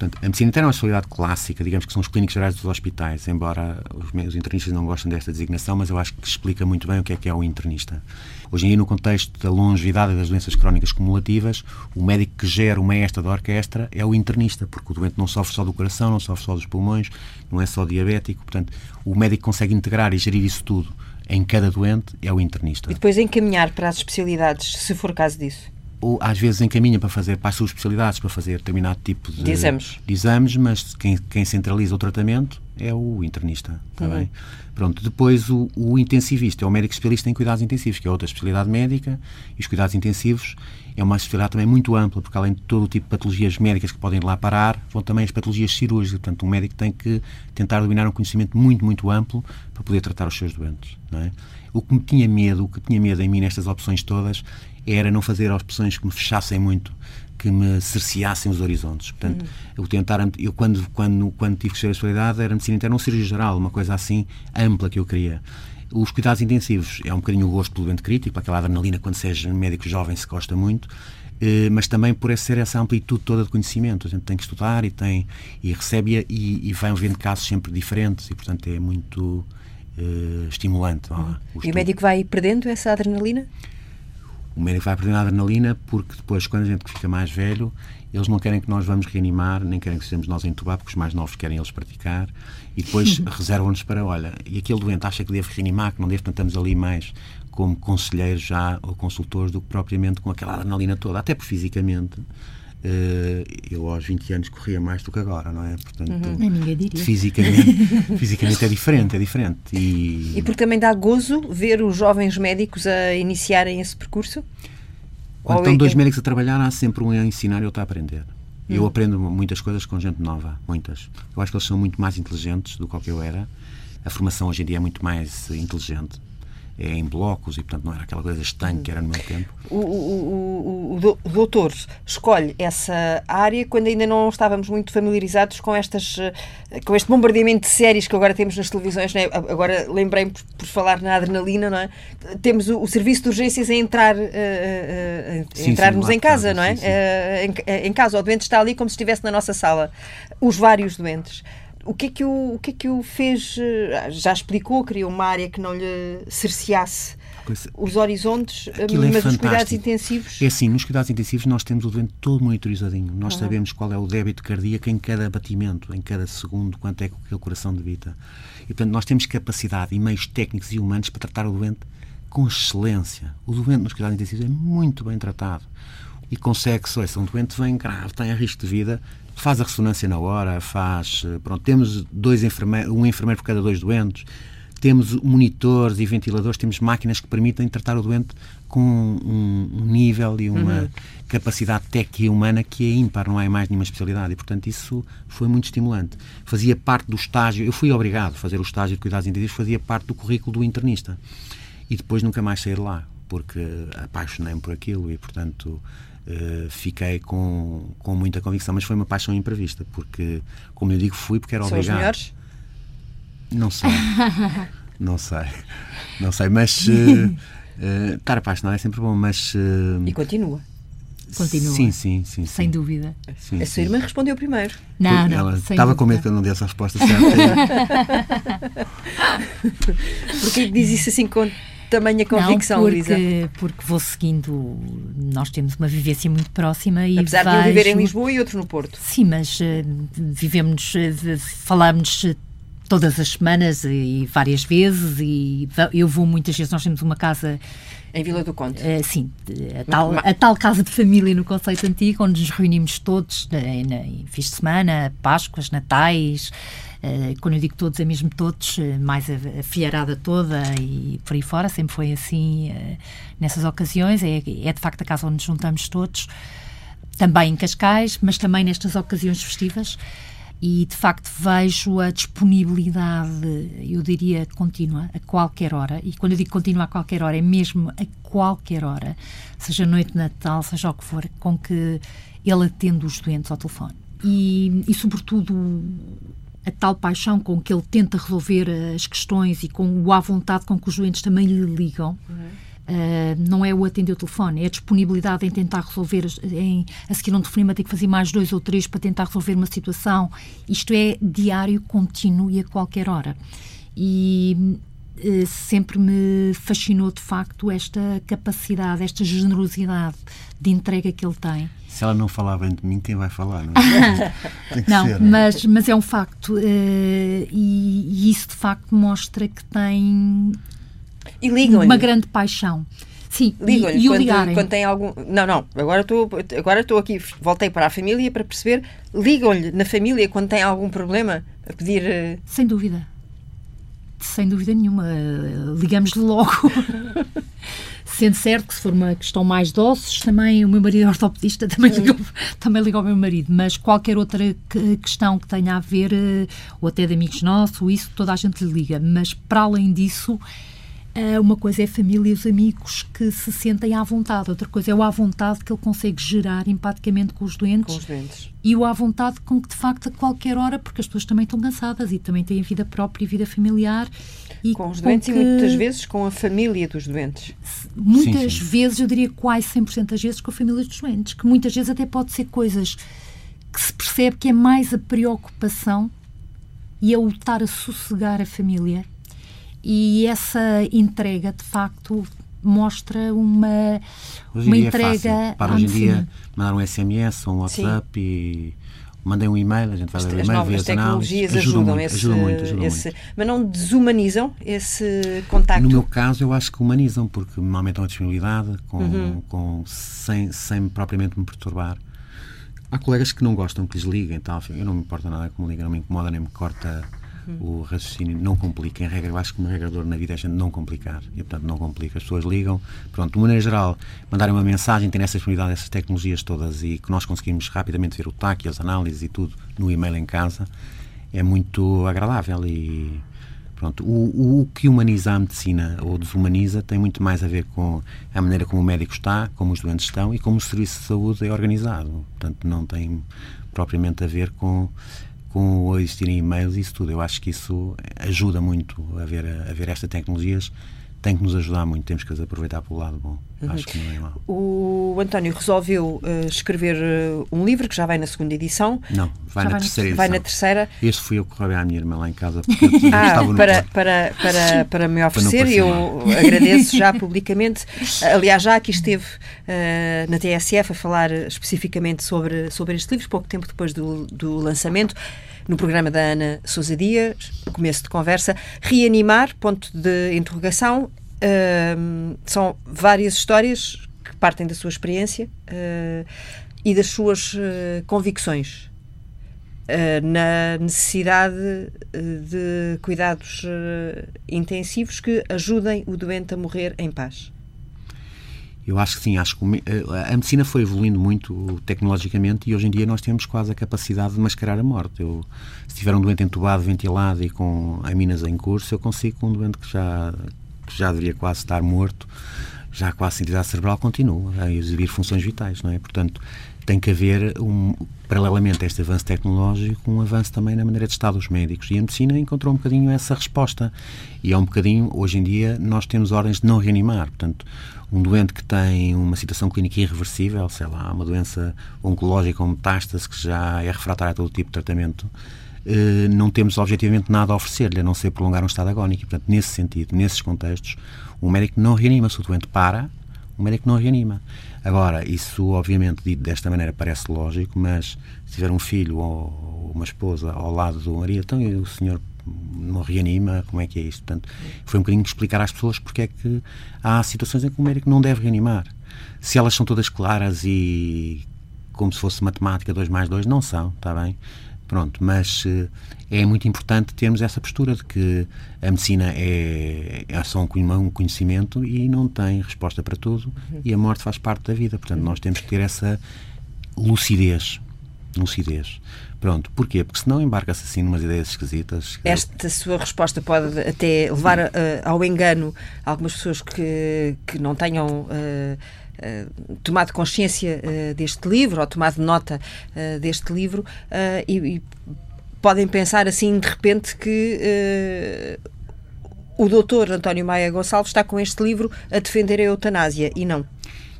Portanto, a medicina interna é uma especialidade clássica, digamos que são os clínicos gerais dos hospitais, embora os, os internistas não gostem desta designação, mas eu acho que explica muito bem o que é que é o internista. Hoje em dia, no contexto da longevidade das doenças crónicas cumulativas, o médico que gera o maestro da orquestra é o internista, porque o doente não sofre só do coração, não sofre só dos pulmões, não é só diabético, portanto, o médico consegue integrar e gerir isso tudo em cada doente é o internista. E depois encaminhar para as especialidades, se for caso disso ou às vezes encaminha para fazer para as suas especialidades, para fazer determinado tipo de, de exames. de exames, mas quem, quem, centraliza o tratamento é o internista. Está uhum. bem? Pronto, depois o, o, intensivista é o médico especialista em cuidados intensivos, que é outra especialidade médica, e os cuidados intensivos é uma especialidade também muito ampla, porque além de todo o tipo de patologias médicas que podem lá parar, vão também as patologias cirúrgicas. Portanto, um médico tem que tentar dominar um conhecimento muito, muito amplo para poder tratar os seus doentes. Não é? O que me tinha medo, o que tinha medo em mim nestas opções todas, era não fazer opções que me fechassem muito, que me cerceassem os horizontes. Portanto, hum. eu tentar, eu quando, quando, quando tive que escolher a especialidade era medicina interna ou cirurgia geral, uma coisa assim ampla que eu queria. Os cuidados intensivos é um bocadinho o gosto pelo doente crítico, aquela adrenalina quando seja médico jovem se gosta muito, eh, mas também por ser essa amplitude toda de conhecimento. A gente tem que estudar e, tem, e recebe e, e vai vendo casos sempre diferentes e, portanto, é muito uh, estimulante. Uhum. e o médico vai perdendo essa adrenalina? O médico vai perdendo a adrenalina porque depois, quando a gente fica mais velho, eles não querem que nós vamos reanimar, nem querem que sejamos nós a entubar, porque os mais novos querem eles praticar, e depois reservam-nos para, olha, e aquele doente acha que deve reanimar, que não deve, portanto, estamos ali mais como conselheiros já ou consultores do que propriamente com aquela adrenalina toda, até por fisicamente eu aos 20 anos corria mais do que agora, não é? Portanto, uhum. fisicamente, fisicamente é diferente, é diferente. E... e porque também dá gozo ver os jovens médicos a iniciarem esse percurso? Quando estão é... dois médicos a trabalhar, há sempre um a ensinar e outro a aprender. Hum. Eu aprendo muitas coisas com gente nova, muitas. Eu acho que eles são muito mais inteligentes do que eu era. A formação hoje em dia é muito mais inteligente é em blocos e, portanto, não era aquela coisa estanque que era no meu tempo. O, o, o, o doutor escolhe essa área quando ainda não estávamos muito familiarizados com, estas, eh, com este bombardeamento de séries que agora temos nas televisões. Né? Agora lembrei-me, por, por, falar na adrenalina, não é? temos o, serviço de urgências a entrar, sim, entrarmos sim, em casa, não é? Sim, uh, em, em casa, o doente está ali como se estivesse na nossa sala. Os vários doentes o que é que o, o que é que o fez? Eh, já explicou, criou uma área que não lhe cerceasse os horizontes, eh, Aquilo é mas é os cuidados intensivos. É assim, nos cuidados intensivos nós temos o doente todo monitorizadinho. Nós uhum. sabemos qual é o débito cardíaco em cada batimento, em cada segundo, quanto é que o coração debita. E portanto nós temos capacidade e meios técnicos e humanos para tratar o doente com excelência. O doente nos cuidados intensivos é muito bem tratado e consegue-se, se um doente vem grave, tem risco de vida, faz a ressonância na hora, faz. Eh, pronto, temos dois enfermeiros, um enfermeiro por cada dois doentes, temos monitores e ventiladores, temos máquinas que permitem tratar o doente com um, um nível e uma uhum. capacidade técnica e humana que é ímpar, não há mais nenhuma especialidade. E, portanto, isso foi muito estimulante. Fazia parte do estágio, eu fui obrigado a fazer o estágio de cuidados intensivos, fazia parte do currículo do internista. E depois nunca mais sair lá, porque apaixonei-me por aquilo e, portanto, Uh, fiquei com, com muita convicção, mas foi uma paixão imprevista, porque, como eu digo, fui porque era São obrigado. Os melhores? Não sei. não sei. Não sei, mas uh, uh, estar apaixonado é sempre bom, mas. e continua. Continua. Sim, sim, sim. Sem sim. dúvida. Sim, a sua irmã respondeu primeiro. Não, não. Ela estava com medo que eu não desse a resposta certa. Porquê diz isso assim com tamanha convicção, não, porque, Luísa? Porque vou seguindo, nós temos uma vivência muito próxima e Apesar vejo... de um viver em Lisboa e outro no Porto. Sim, mas uh, vivemos, uh, falamos todas as semanas e várias vezes e eu vou muitas vezes, nós temos uma casa em Vila do Conde? Uh, sim, a tal, a tal casa de família no conceito antigo, onde nos reunimos todos em, em fins de semana, Páscoas, Natais, quando eu digo todos, é mesmo todos, uh, mais a, a filharada toda e por aí fora, sempre foi assim uh, nessas ocasiões. É, é de facto a casa onde nos juntamos todos, também em Cascais, mas também nestas ocasiões festivas. E de facto vejo a disponibilidade, eu diria contínua, a qualquer hora. E quando eu digo contínua a qualquer hora, é mesmo a qualquer hora, seja noite de Natal, seja o que for, com que ele atende os doentes ao telefone. E, e sobretudo a tal paixão com que ele tenta resolver as questões e com o à vontade com que os doentes também lhe ligam. Uhum. Uh, não é o atender o telefone, é a disponibilidade em tentar resolver, em, a seguir um telefonema tem que fazer mais dois ou três para tentar resolver uma situação. Isto é diário, contínuo e a qualquer hora. E sempre me fascinou, de facto, esta capacidade, esta generosidade de entrega que ele tem. Se ela não falar bem de mim, quem vai falar? Não, é? não ser, mas, mas é um facto. Uh, e, e, isso, de facto, mostra que tem uma grande paixão. Sim, ligam-lhe e, e quando, quando tem algum. Não, não, agora estou agora estou aqui, voltei para a família para perceber. Ligam-lhe na família quando tem algum problema a pedir. Eh, Sem dúvida. Sem dúvida nenhuma. Ligamos-lhe logo. Sendo certo que se for uma questão mais de ossos, também o meu marido é ortopedista, também liga, também liga ao meu marido, mas qualquer outra questão que tenha a ver, eh, ou até de amigos nossos, isso toda a gente lhe liga. Mas para além disso, eh, uma coisa é a família e os amigos que se sentem à vontade, outra coisa é o à vontade que ele consegue gerar empaticamente com os doentes, com os doentes. e o à vontade com que, de facto, a qualquer hora, porque as pessoas também estão cansadas e também têm vida própria e vida familiar. E com os doentes que, e muitas vezes com a família dos doentes. Muitas sim, sim. vezes, eu diria quase 100% das vezes, com a família dos doentes, que muitas vezes até pode ser coisas que se percebe que é mais a preocupação e a lutar a sossegar a família e essa entrega, de facto, mostra uma, hoje uma é entrega. É Para hoje em dia, mandar um SMS ou um WhatsApp Sim. e mandem um e-mail, a gente vai ler o e-mail, ver as tecnologias ajudam, ajudam, muito, esse, ajudam muito, ajudam esse, muito. Mas não desumanizam esse contacto? No meu caso, eu acho que humanizam, porque me aumentam a disponibilidade, com, uhum. com, sem, sem propriamente me perturbar. Há colegas que não gostam que lhes liguem, tal, eu não me importa nada me liguem, não me incomoda nem me corta o raciocínio não complica. Em regra, eu acho que uma regra na vida é a gente não complicar. E, portanto, não complica. As pessoas ligam, pronto, de maneira geral, mandarem uma mensagem, terem essa disponibilidade, essas tecnologias todas e que nós conseguimos rapidamente ver o TAC e as análises e tudo no e-mail em casa, é muito agradável e. Pronto, o, o, que humaniza a medicina ou desumaniza tem muito mais a ver com a maneira como o médico está, como os doentes estão e como o serviço de saúde é organizado. Portanto, não tem propriamente a ver com com o existirem e-mails e isso tudo. Eu acho que isso ajuda muito a ver, a ver estas tecnologias tem que nos ajudar muito, temos que as aproveitar pelo lado bom. Uhum. Acho que não é mal. O António resolveu uh, escrever uh, um livro que já vai na segunda edição. Não, vai na vai terceira. Vai na terceira. Este fui eu que roubei à minha irmã lá em casa porque eu ah, estava no para, para, para, para me oferecer, para eu agradeço já publicamente. Aliás, já aqui esteve uh, na TSF a falar especificamente sobre, sobre este livro, pouco tempo depois do, do lançamento no programa da Ana Sousa Dias, começo de conversa, reanimar, ponto de interrogação, Uh, são várias histórias que partem da sua experiência uh, e das suas uh, convicções na necessidade de cuidados intensivos que ajudem o doente a morrer em paz. Eu acho que sim, acho que a medicina foi evoluindo muito tecnologicamente e hoje em dia nós temos quase a capacidade de mascarar a morte. Eu, se tiver um doente entubado, ventilado e com aminas em curso, eu consigo com um doente que já, que já deveria quase estar morto, já com a entidade cerebral, continua a exibir funções vitais, não é? Portanto, tem que haver, um, paralelamente a este avanço tecnológico, um avanço também na maneira de estar dos médicos. E a medicina encontrou um bocadinho essa resposta. E é um bocadinho, hoje em dia, nós temos ordens de não reanimar. Portanto, um doente que tem uma situação clínica irreversível, sei lá, uma doença oncológica ou metástase que já é refratária a todo tipo de tratamento, eh, não temos objetivamente nada a oferecer-lhe, a não ser prolongar um estado agónico. portanto, nesse sentido, nesses contextos, o médico não reanima. Se o doente para, o médico não reanima. Agora, isso obviamente dito desta maneira parece lógico, mas se tiver um filho ou uma esposa ao lado do marido, então o senhor não reanima, como é que é isto? Portanto, foi um bocadinho explicar às pessoas porque é que há situações em que o médico não deve reanimar. Se elas são todas claras e como se fosse matemática 2 mais 2, não são, está bem? Pronto, mas uh, é muito importante termos essa postura de que a medicina é, é só um conhecimento e não tem resposta para tudo uhum. e a morte faz parte da vida. Portanto, nós temos que ter essa lucidez. Lucidez. Pronto, porquê? Porque senão embarca-se assim numas ideias esquisitas. Esta sua resposta pode até levar uh, ao engano algumas pessoas que, que não tenham. Uh, Uh, tomado consciência uh, deste livro ou tomado nota uh, deste livro e, e, podem pensar assim de repente que o doutor António Maia Gonçalves está com este livro a defender a eutanásia e não.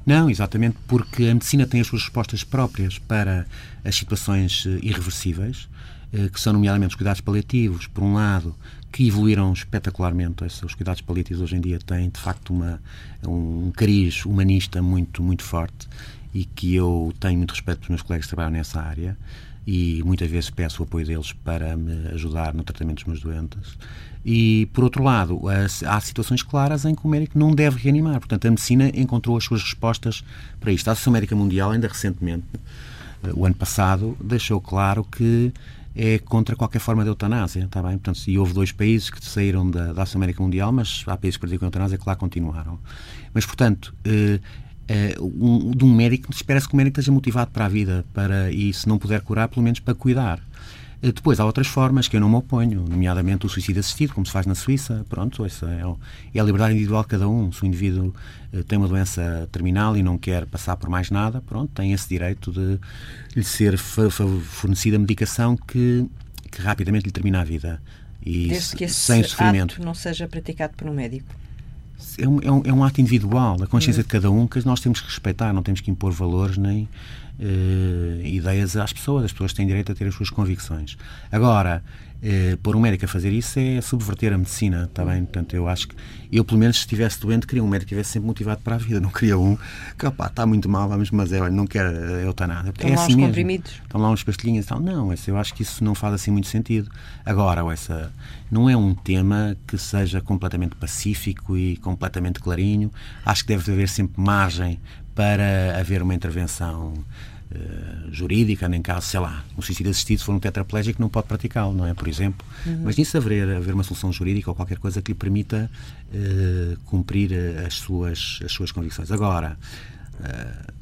Não, exatamente porque a medicina tem as suas respostas próprias para as situações eh, irreversíveis, eh, que são nomeadamente os cuidados paliativos, por um lado, que evoluíram espetacularmente. Os cuidados paliativos hoje em dia têm, de facto, uma, um cariz humanista muito, muito forte e que eu tenho muito respeito pelos meus colegas que trabalham nessa área e muitas vezes peço o apoio deles para me ajudar no tratamento dos meus doentes. E, por outro lado, há situações claras em que o médico não deve reanimar. Portanto, a medicina encontrou as suas respostas para isto. A Associação Médica Mundial, ainda recentemente, eh, o ano passado, deixou claro que é contra qualquer forma de eutanásia, está bem? Portanto, e houve dois países que saíram da, da Associação América Mundial, mas há países que praticam eutanásia que lá continuaram. Mas, portanto, eh, eh, um, de um médico, espera-se que o médico esteja motivado para a vida, para, e se não puder curar, pelo menos para cuidar. Eh, depois há outras formas que eu não me oponho, nomeadamente o suicídio assistido, como se faz na Suíça. Pronto, essa é, é a liberdade individual de cada um. Se o indivíduo eh, tem uma doença terminal e não quer passar por mais nada, pronto, tem esse direito de lhe ser fornecida medicação que, que rapidamente lhe termina a vida. E Desde que esse sem sofrimento. ato não seja praticado por um médico. É um, é um, é um ato individual, a consciência hum. de cada um, que nós temos que respeitar, não temos que impor valores nem uh, ideias às pessoas. As pessoas têm direito a ter as suas convicções. Agora, uh, pôr um médico a fazer isso é subverter a medicina, está bem? Portanto, eu acho que eu, pelo menos, se estivesse doente, queria um médico que estivesse sempre motivado para a vida. Não queria um que, opá, está muito mal, vamos, mas é, não quer eutanásia. Estão é lá assim mesmo. comprimidos. Estão lá uns pastilhinhas e tal. Não, eu acho que isso não faz assim muito sentido. Agora, essa não é um tema que seja completamente pacífico e completamente clarinho. Acho que deve haver sempre margem para haver uma intervenção uh, jurídica, nem caso, sei lá, um suicídio assistido, se for um tetraplégico, não pode praticá-lo, não é? Por exemplo. Uhum. Mas nisso haver, haver uma solução jurídica ou qualquer coisa que lhe permita uh, cumprir eh, as suas, as suas convicções. Agora, uh,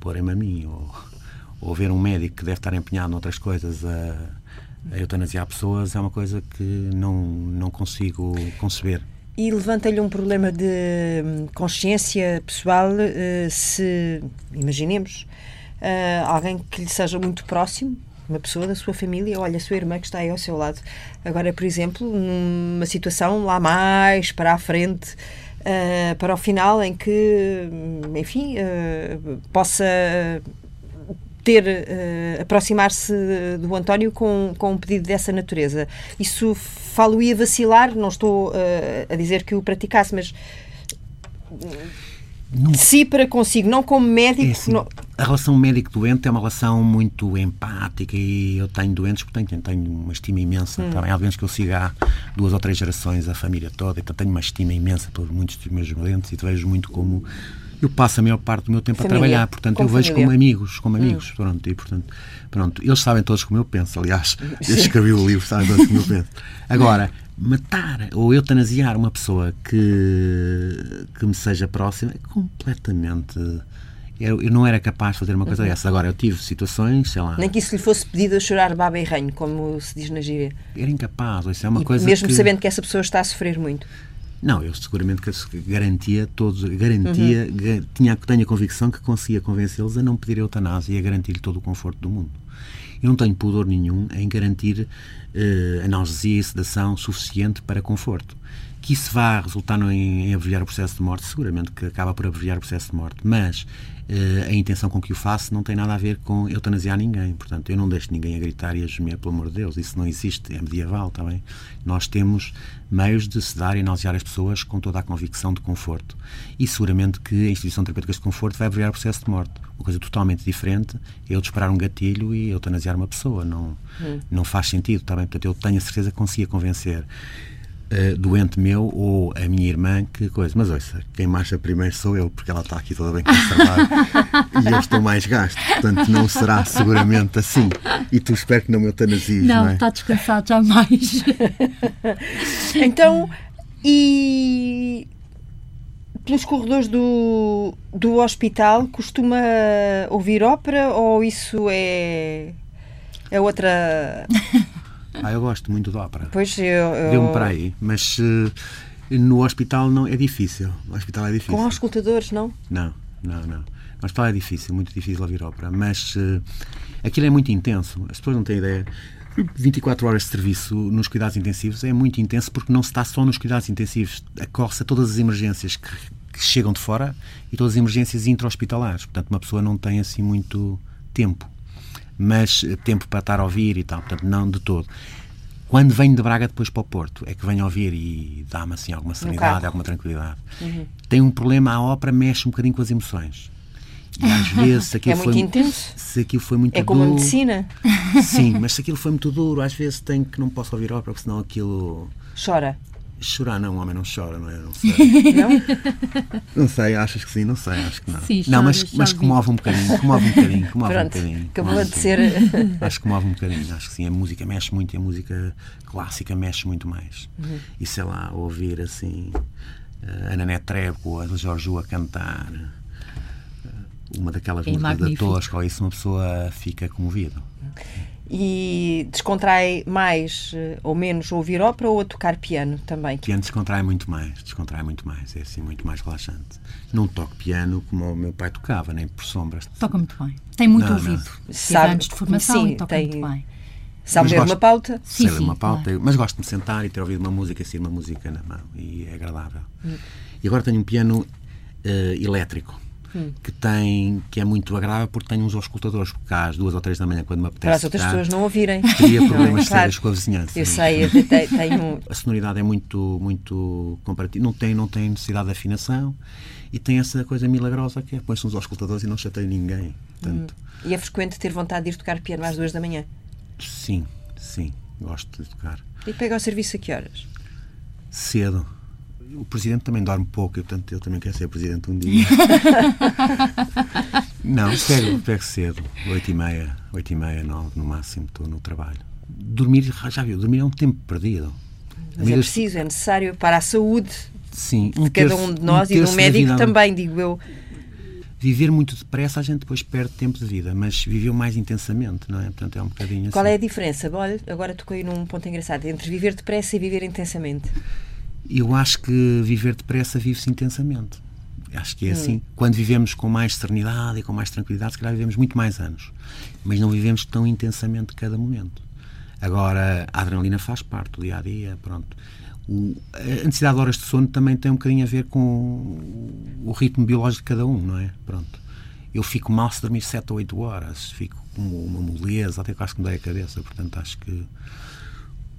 porem-me a mim, ou, ou ver um médico que deve estar empenhado noutras coisas a, a eutanasiar pessoas, é uma coisa que não, não consigo conceber. E levanta-lhe um problema de hum, consciência pessoal se, imaginemos, uh, alguém que lhe seja muito próximo, uma pessoa da sua família, olha, a sua irmã que está aí ao seu lado. Agora, por exemplo, numa situação lá mais para a frente, uh, para o final, em que, enfim, uh, possa ter, uh, aproximar-se do António com, com um pedido dessa natureza. Isso falo-ia vacilar, não estou a dizer que o praticasse, mas de si para consigo, não como médico. É assim, não... A relação médico-doente é uma relação muito empática e eu tenho doentes porque tenho, tenho uma estima imensa. Hum. Também há doentes que eu sigo há duas ou três gerações, a família toda, então tenho uma estima imensa por muitos dos meus doentes e te vejo muito como eu passo a maior parte do meu tempo família, a trabalhar, portanto eu vejo como amigos, como amigos, hum. pronto, e portanto, pronto, eles sabem todos como eu penso, aliás, eu escrevi o livro, sabem todos como eu penso. Agora, matar ou eutanasiar uma pessoa que, que me seja próxima é completamente. Eu, eu não era capaz de fazer uma coisa uhum. dessa. Agora, eu tive situações, sei lá. Nem que isso lhe fosse pedido a chorar baba e ranho, como se diz na gíria. Era incapaz, isso é uma e coisa. Mesmo que... sabendo que essa pessoa está a sofrer muito. Não, eu seguramente garantia todos, garantia, uhum. tinha, tenho a convicção que conseguia convencê-los a não pedir eutanásia e a garantir-lhe todo o conforto do mundo. Eu não tenho pudor nenhum em garantir uh, analgesia e sedação suficiente para conforto. Que isso vá resultar em, em abreviar o processo de morte, seguramente que acaba por abreviar o processo de morte, mas a intenção com que o faço não tem nada a ver com eutanasiar ninguém. Portanto, eu não deixo ninguém a gritar e a gemer, pelo amor de Deus. Isso não existe, é medieval também. Nós temos meios de sedar e analisar as pessoas com toda a convicção de conforto. E seguramente que a instituição terapêutica de conforto vai abreviar o processo de morte. Uma coisa totalmente diferente é eu disparar um gatilho e eutanasiar uma pessoa. Não, hum. não faz sentido, está bem? Portanto, eu tenho a certeza que consiga convencer uh, doente meu ou a minha irmã, que coisa. Mas ouça, quem marcha primeiro sou eu, porque ela está aqui toda bem conservada e eu estou mais gasto. Portanto, não será seguramente assim. E tu espero que não me eutanasies, não, não é? está descansado jamais. então, e pelos corredores do, do hospital costuma ouvir ópera ou isso é, é outra. Ah, eu gosto muito de ópera. Pois eu. eu... Deu-me para aí, mas uh, no hospital não é difícil. No hospital é difícil. Com escutadores, não? Não, não, não. No hospital é difícil, muito difícil ouvir ópera, mas uh, aquilo é muito intenso. As pessoas não têm ideia. 24 horas de serviço nos cuidados intensivos é muito intenso porque não se está só nos cuidados intensivos. Acorre-se a todas as emergências que, que, chegam de fora e todas as emergências intra-hospitalares. Portanto, uma pessoa não tem assim muito tempo mas tempo para estar a ouvir e tal, portanto, não de todo. Quando venho de Braga depois para o Porto, é que venho a ouvir e dá-me assim alguma serenidade, alguma tranquilidade. Uhum. Tem um problema, a ópera mexe um bocadinho com as emoções. E às vezes se aquilo é foi. Se aquilo foi muito é como duro, a medicina. Sim, mas se aquilo foi muito duro, às vezes tenho que não posso ouvir ópera, porque senão aquilo. Chora. Chorar não, o homem não chora, não é? Não sei. Não? Não sei, achas que sim? Não sei, acho que não. Sim, não, mas, mas comove um bocadinho, comove um bocadinho, comove Pronto, um bocadinho. Acabou de ser. Acho que comove um bocadinho, acho que sim. A música mexe muito e a música clássica mexe muito mais. Uhum. E sei lá, ouvir assim uh, a Nané Trebo, a Jorge a cantar uh, uma daquelas é músicas da Tosca, ou isso uma pessoa fica comovida. E descontrai mais eh, ou menos ouvir ópera ou a tocar piano também? Piano descontrai muito mais, descontrai muito mais, é assim muito mais relaxante. Não toco piano como o meu pai tocava, nem por sombras. Toca muito bem. Tem muito não, ouvido. Não. Sabe, anos de formação sim, e toca tem... muito bem. Sabe ler uma pauta? Sim, ler uma pauta, claro. mas gosto de me sentar e ter ouvido uma música, assim, uma música na mão e é agradável. Hum. E agora tenho um piano uh, elétrico hum. que tem que é muito agradável porque tem uns auscultadores, porque às duas ou três da manhã, quando me apetece. Para as outras pessoas não ouvirem. Teria problemas claro. sérios com a vizinhança. Eu sei, eu tenho. A sonoridade é muito, muito comparativa, não tem, não tem necessidade de afinação e tem essa coisa milagrosa que é põe-se uns auscultadores e não chateia ninguém. Portanto, hum. E é frequente ter vontade de ir tocar piano às duas da manhã? Sim, sim, gosto de tocar. E pega ao serviço a que horas? Cedo o presidente também dorme pouco, e, portanto ele também quer ser presidente um dia. não, pego, pego cedo, oito e meia, oito e meia, nove no máximo, estou no trabalho. Dormir, já viu, dormir é um tempo perdido. Mas é preciso, é necessário para a saúde Sim, um de cada um de nós um e do médico também, digo eu. Viver muito depressa a gente depois perde tempo de vida, mas viveu mais intensamente, não é? Portanto, é um bocadinho Qual assim. é a diferença? Olha, agora tocou aí num ponto engraçado, entre viver depressa e viver intensamente eu acho que viver depressa vive-se intensamente. Acho que é hum. assim. Quando vivemos com mais serenidade e com mais tranquilidade, se calhar vivemos muito mais anos. Mas não vivemos tão intensamente cada momento. Agora, a adrenalina faz parte do dia a dia, pronto. O, a necessidade de horas de sono também tem um bocadinho a ver com o ritmo biológico de cada um, não é? Pronto. Eu fico mal se dormir 7 ou 8 horas, fico com uma moleza, até quase que me dói a cabeça, portanto acho que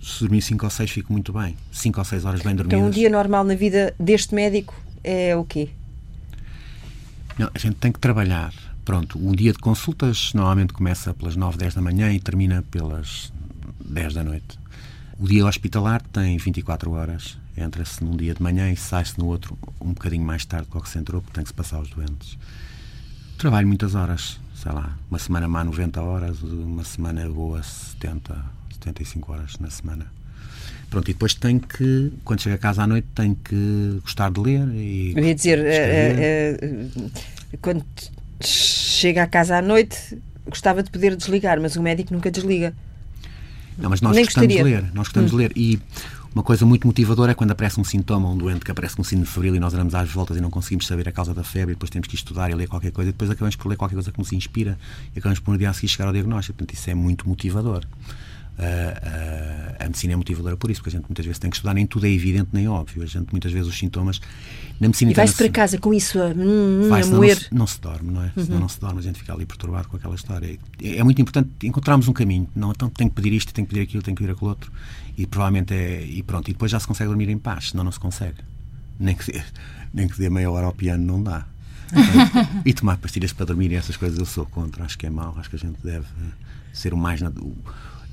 se dormir 5 ou 6 fico muito bem. 5 ou 6 horas bem dormidas. Então um dia normal na vida deste médico é o quê? Não, a gente tem que trabalhar. Pronto, o dia de consultas normalmente começa pelas 9, 10 da manhã e termina pelas 10 da noite. O dia hospitalar tem 24 horas. Entra-se num dia de manhã e sai-se no outro um bocadinho mais tarde do que se entrou, porque tem que se passar os doentes. Trabalho muitas horas, sei lá, uma semana má 90 horas, uma semana boa 70, 75 horas na semana. Pronto, e depois tem que, quando chega a casa à noite, tem que gostar de ler e. Eu ia dizer, uh, uh, uh, quando chega à casa à noite, gostava de poder desligar, mas o médico nunca desliga. Não, mas nós Nem gostamos gostaria. de ler. Nós gostamos Hum. de ler. E uma coisa muito motivadora é quando aparece um sintoma, um doente que aparece com um sino febril e nós andamos às voltas e não conseguimos saber a causa da febre e depois temos que estudar e ler qualquer coisa e depois acabamos por ler qualquer coisa que nos inspira e acabamos por no dia a seguir chegar ao diagnóstico. Portanto, isso é muito motivador. Ah, a medicina é motivadora por isso, porque a gente muitas vezes tem que estudar, nem tudo é evidente nem óbvio. A gente muitas vezes os sintomas na medicina E vai-se para casa com isso a, hum, Vai, a senão não moer. se, não se dorme, não é? Senão não se dorme, a gente fica ali perturbado com aquela história. É, é muito importante encontrarmos um caminho. Não, então tenho que pedir isto, tenho que pedir aquilo, tenho que pedir aquilo outro. E provavelmente é. E pronto, e depois já se consegue dormir em paz, senão não se consegue. Nem que dê, nem que dê meia hora ao piano, não dá. E tomar pastilhas para dormir e essas coisas eu sou contra, acho que é mau, acho que a gente deve ser o mais. o-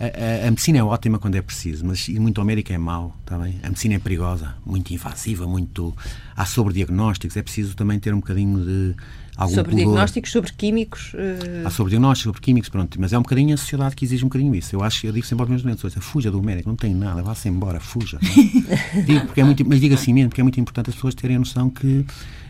A, a- a medicina é ótima quando é preciso, mas muito ao médico é mau, está bem? A medicina é perigosa, muito invasiva, muito. Há sobrediagnósticos, é preciso também ter um bocadinho de. Algum Sobre pudor. diagnósticos, sobre químicos. eh, Há sobre diagnósticos, sobre químicos, pronto, mas é um bocadinho a sociedade que exige um bocadinho isso. Eu acho, eu digo sempre aos meus doentes, fuja do médico, não tem nada, vá-se embora, fuja. digo porque é muito, mas digo assim mesmo, porque é muito importante as pessoas terem a noção que,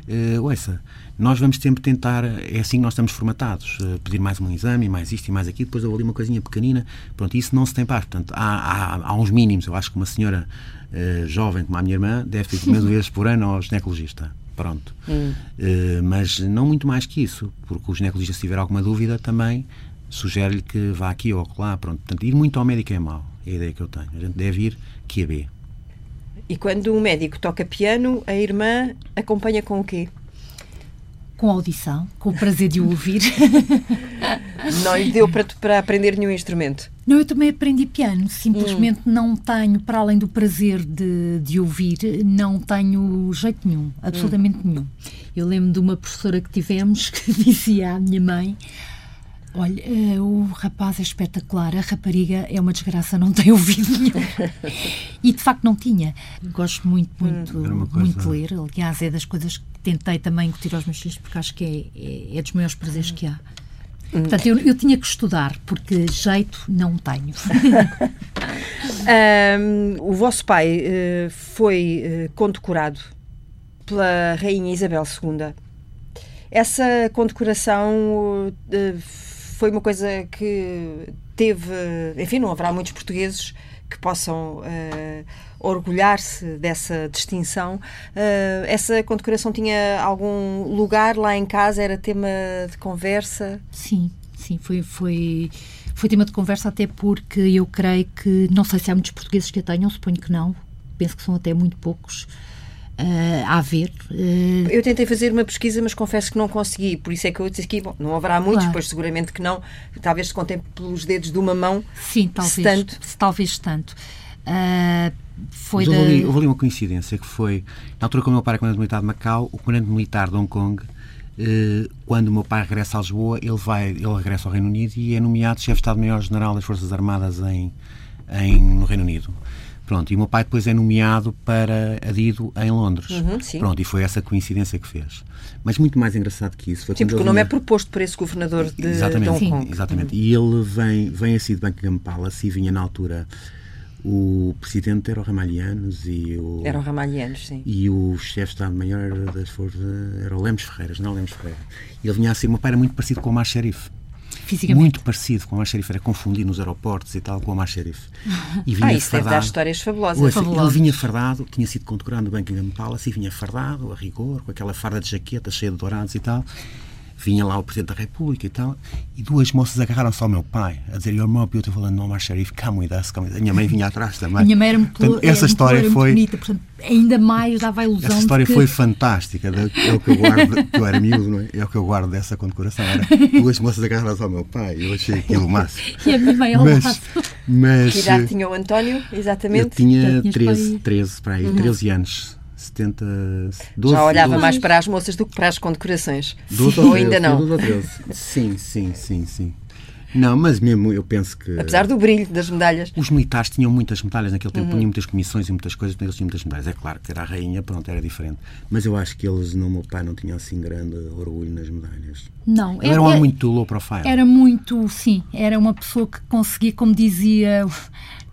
eh, ouça, nós vamos sempre tentar, é assim que nós estamos formatados, eh, pedir mais um exame, mais isto e mais aquilo, depois eu ali uma coisinha pequenina, pronto, isso não se tem paz. Portanto, há, há, há uns mínimos, eu acho que uma senhora eh, jovem como a minha irmã deve ter pelo menos uma vez por ano ao ginecologista. Pronto. Eh, mas não muito mais que isso, porque o ginecologista, se tiver alguma dúvida, também sugere-lhe que vá aqui ou lá. Pronto. Portanto, ir muito ao médico é mau. É a ideia que eu tenho. A gente deve ir que a B. E quando o médico toca piano, a irmã acompanha com o quê? Com audição, com o prazer de o ouvir. Não lhe deu para, para aprender nenhum instrumento. Não, eu também aprendi piano, simplesmente não tenho, para além do prazer de, de ouvir, não tenho jeito nenhum, absolutamente nenhum. Eu lembro de uma professora que tivemos que dizia à minha mãe: Olha, eh, o rapaz é espetacular, a rapariga é uma desgraça, não tem ouvido nenhum. e de facto não tinha. Gosto muito, muito, uma coisa- muito de ler. Aliás, é das coisas que tentei também incutir aos meus filhos, porque acho que é, é, é dos maiores prazeres que há. Portanto, eu, eu tinha que estudar, porque jeito não tenho. Ahm, o vosso pai eh, foi eh, condecorado pela Rainha Isabel II. Essa condecoração eh, foi uma coisa que teve. Enfim, não haverá muitos portugueses que possam eh, orgulhar-se dessa distinção. Eh, essa condecoração tinha algum lugar lá em casa? Era tema de conversa? Sim, sim, foi, foi, foi tema de conversa, até porque eu creio que, não sei se há muitos portugueses que a tenham, suponho que não, penso que são até muito poucos ah, a haver. ah, Eu tentei fazer uma pesquisa, mas confesso que não consegui. Por isso é que eu disse aqui, bom, não haverá muitos, Claro. pois seguramente que não. Talvez se contem pelos dedos de uma mão. sim, talvez Se tanto. se talvez tanto. Ah, foi Mas da... houve, ali, houve ali uma coincidência que foi, na altura que o meu pai era comandante militar de Macau, o comandante militar de Hong Kong, eh, quando o meu pai regressa a Lisboa, ele, vai, ele regressa ao Reino Unido e é nomeado chefe de Estado-Maior-General das Forças Armadas em, em, no Reino Unido. Pronto, e o meu pai depois é nomeado para adido em Londres. Uhum. Pronto, e foi essa coincidência que fez. Mas muito mais engraçado que isso foi Sim, porque o nome é vinha- proposto por esse governador de, de Exatamente, Hong Sim. Kong. exatamente. E ele vem, vem assim de Buckingham Palace e vinha na altura o presidente era o Ramalhianos e o, Eram ramalhianos, sim. e o chefe de Estado-Maior das Forças era o Lemos Ferreiras, não Lemos Ferreira. Ele vinha assim, o meu pai era muito parecido com o Mar Sheriff. Fisicamente. Muito parecido com o Mar Sheriff, era confundido nos aeroportos e tal com o Mar Sheriff. E Ah, isso deve dar histórias fabulosas. Ouça, ele Fabulosas. vinha fardado, tinha sido condecorado no Buckingham Palace e vinha fardado, a rigor, com aquela farda de jaqueta cheia de dourados e tal. Vinha lá o Presidente da República e tal, e duas moças agarraram-se ao meu pai, a dizer You're more beautiful than Omar Sharif, come with us, come with us. A minha mãe vinha atrás também. Minha mãe era muito, Portanto, era essa muito história muito foi bonita, portanto, ainda mais dava a ilusão essa história que... foi fantástica, é o que eu guardo, que eu era miúdo, não é? É o que eu guardo dessa condecoração. Era duas moças agarradas ao meu pai, eu achei aquilo o máximo. E a minha mãe ao Mas, mas Que idade eh, tinha o António, eu exatamente? tinha Já tinhas 13, pai- 13 para aí, 13 anos. 70. 12, Já olhava 12, mais para as moças do que para as condecorações. 12 Ou ou ainda 13, não. 12 ou 13. Sim, sim, sim, sim. Não, mas mesmo eu penso que. Apesar do brilho das medalhas. Os militares tinham muitas medalhas naquele Uhum. tempo, punham muitas comissões e muitas coisas, eles tinham muitas medalhas. É claro que era a rainha, pronto, era diferente. Mas eu acho que eles, no meu pai, não tinham assim grande orgulho nas medalhas. Não, Ele era um homem muito low profile. Era muito, sim, era uma pessoa que conseguia, como dizia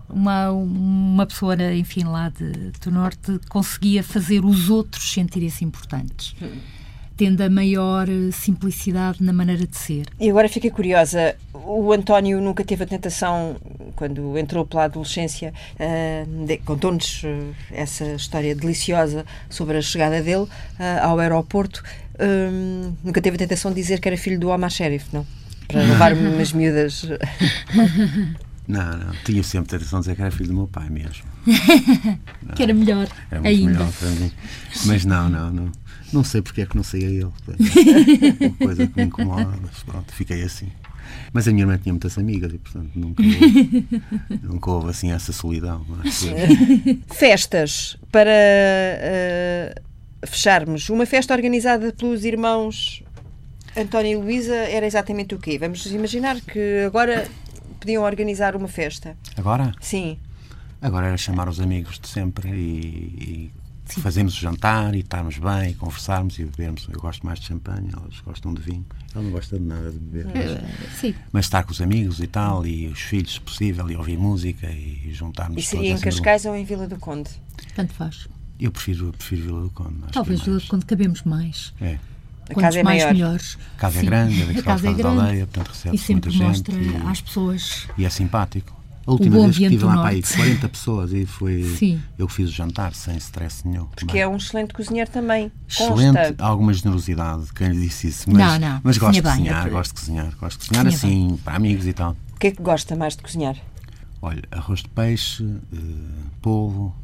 uma, uma pessoa, enfim, lá de, do Norte, conseguia fazer os outros sentirem-se importantes, tendo a maior eh, simplicidade na maneira de ser. E agora fiquei curiosa. O António nunca teve a tentação, quando entrou pela adolescência, de- contou-nos ah, essa história deliciosa sobre a chegada dele ah, ao aeroporto. Hum, nunca teve a tentação de dizer que era filho do Omar Sheriff, não? Para levar umas miúdas. Não, não. Tinha sempre a tentação de dizer que era filho do meu pai mesmo. Que era melhor Era muito ainda. melhor para mim. Mas não, não, não. Não sei porque é que não saía ele. É uma coisa que me incomoda, mas pronto, fiquei assim. Mas a minha irmã tinha muitas amigas e, portanto, nunca houve, nunca houve assim essa solidão. eu. Festas para ah, fecharmos. Uma festa organizada pelos irmãos António e Luísa era exatamente o quê? Vamos imaginar que agora podiam organizar uma festa. Agora? Sim. Agora era chamar os amigos de sempre e, e fazermos o jantar e estarmos bem e conversarmos e bebermos. Eu gosto mais de champanhe, elas gostam de vinho. Ela não gosta de nada de beber. Mas, Sim. mas estar com os amigos e tal, e os filhos, se possível, e ouvir música e juntarmos E seria todos em assim, Cascais ou em Vila do Conde? Tanto faz. Eu prefiro, prefiro Vila do Conde. Talvez é mais- quando cabemos mais. É. A Quantos casa é mais maior. melhores. A casa é Sim. grande, é a daquelas casa é grande. aldeia, portanto recebe e sempre muita mostra gente e- às pessoas E é simpático. A última bom vez que ambiente estive lá para aí, norte. 40 pessoas e foi Sim. eu que fiz o jantar sem stress nenhum. Porque Bem. é um excelente cozinheiro também. Excelente, Consta. alguma generosidade, quem lhe disse isso. Mas, Não, não, mas gosto de cozinha bem, cozinhar, é gosto de cozinhar, gosto de cozinhar Cozinha assim, para amigos e tal. O que é que gosta mais de cozinhar? Olha, arroz de peixe, eh, polvo,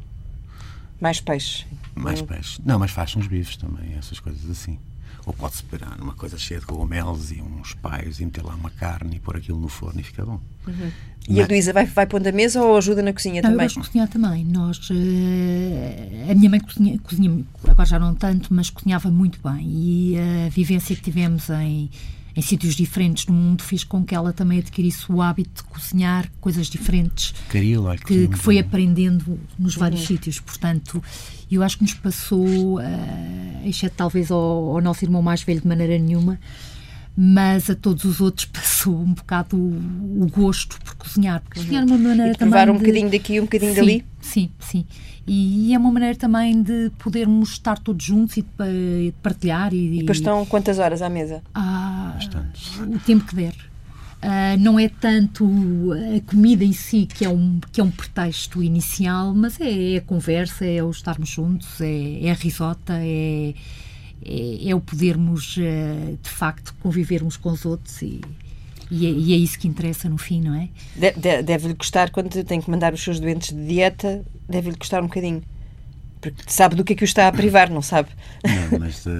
Mais peixe. mais peixe. Não, mas faz uns bifes também, essas coisas assim. Ou pode-se pegar numa coisa cheia de cogumelos e uns paios e meter lá uma carne e pôr aquilo no forno e fica bom. E a Mas- Luísa vai, vai pondo a mesa ou ajuda na cozinha Não, eu também? gosto de cozinhar também. Nós, eh, a minha mãe cozinha, cozinha, agora já não tanto, mas cozinhava muito bem. E a vivência que tivemos em, em sítios diferentes no mundo fez com que ela também adquirisse o hábito de cozinhar coisas diferentes Caril, olha, que, que foi aprendendo nos vários sítios. Portanto, eu acho que nos passou, eh, exceto talvez ao, ao nosso irmão mais velho de maneira nenhuma, mas a todos os outros passou um bocado o, o gosto por cozinhar. Porque cozinhar é uma maneira E de provar também um de- bocadinho daqui, um bocadinho sim, dali? Sim, sim. E é uma maneira também de podermos estar todos juntos e de, de partilhar e, Depois estão quantas horas à mesa? ah, Bastantes. o tempo que der. Ah, não é tanto a comida em si que é um, que é um pretexto inicial, mas é, é a conversa, é o estarmos juntos, é, é a risota, é, é, é o podermos ah, de facto conviver uns com os outros e, e, é, e é isso que interessa no fim, não é? De- de- Deve-lhe custar, quando tem que mandar os seus doentes de dieta, deve-lhe custar um bocadinho. Porque sabe do que é que o está a privar, não sabe? Não, mas eh,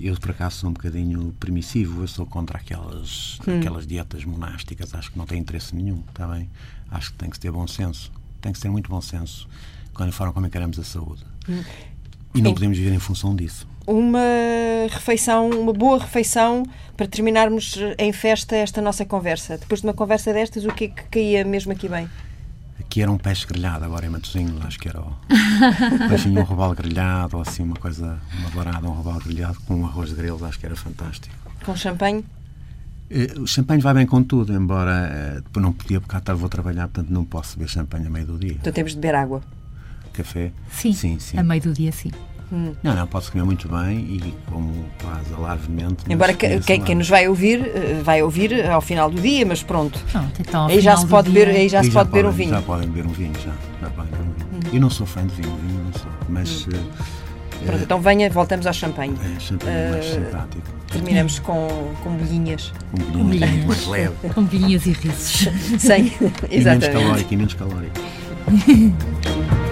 eu por acaso sou um bocadinho permissivo, eu sou contra aquelas, aquelas dietas monásticas, acho que não tem interesse nenhum, está bem? Acho que tem que ter bom senso, tem que ter muito bom senso quando a forma como encaramos a saúde. E não podemos viver em função disso. Uma refeição, uma boa refeição para terminarmos em festa esta nossa conversa. Depois de uma conversa destas, o que é que caía mesmo aqui bem? Aqui era um peixe grelhado, agora em Matosinhos, acho que era o peixinho, um robalo grelhado, ou assim uma coisa, uma dourada, um robalo grelhado com um arroz de acho que era fantástico. Com champanhe? Eh, O champanhe vai bem com tudo, embora eh, depois não podia, porque à tarde vou trabalhar, portanto não posso beber champanhe a meio do dia. Então temos de beber água. Café? Sim, Sim, sim. a meio do dia, sim. Não, não, pode-se comer muito bem e como quase alarvemente. mas Embora que- quem, quem nos vai ouvir, eh, vai ouvir ao final do dia, mas pronto. Pronto, então, Aí já se pode beber, aí já se pode beber um vinho. Já podem beber um vinho, já. já podem beber um vinho. Eu não sou fã de vinho, vinho não sou, mas eh, Pronto, então venha, voltamos ao champanhe. é champanhe é mais Eh, simpático. Terminamos com, com bolhinhas. Com muito mais bilhinhas, leve com bilhinhas e risos. Sem. e menos Exatamente. calórico, e menos calórico.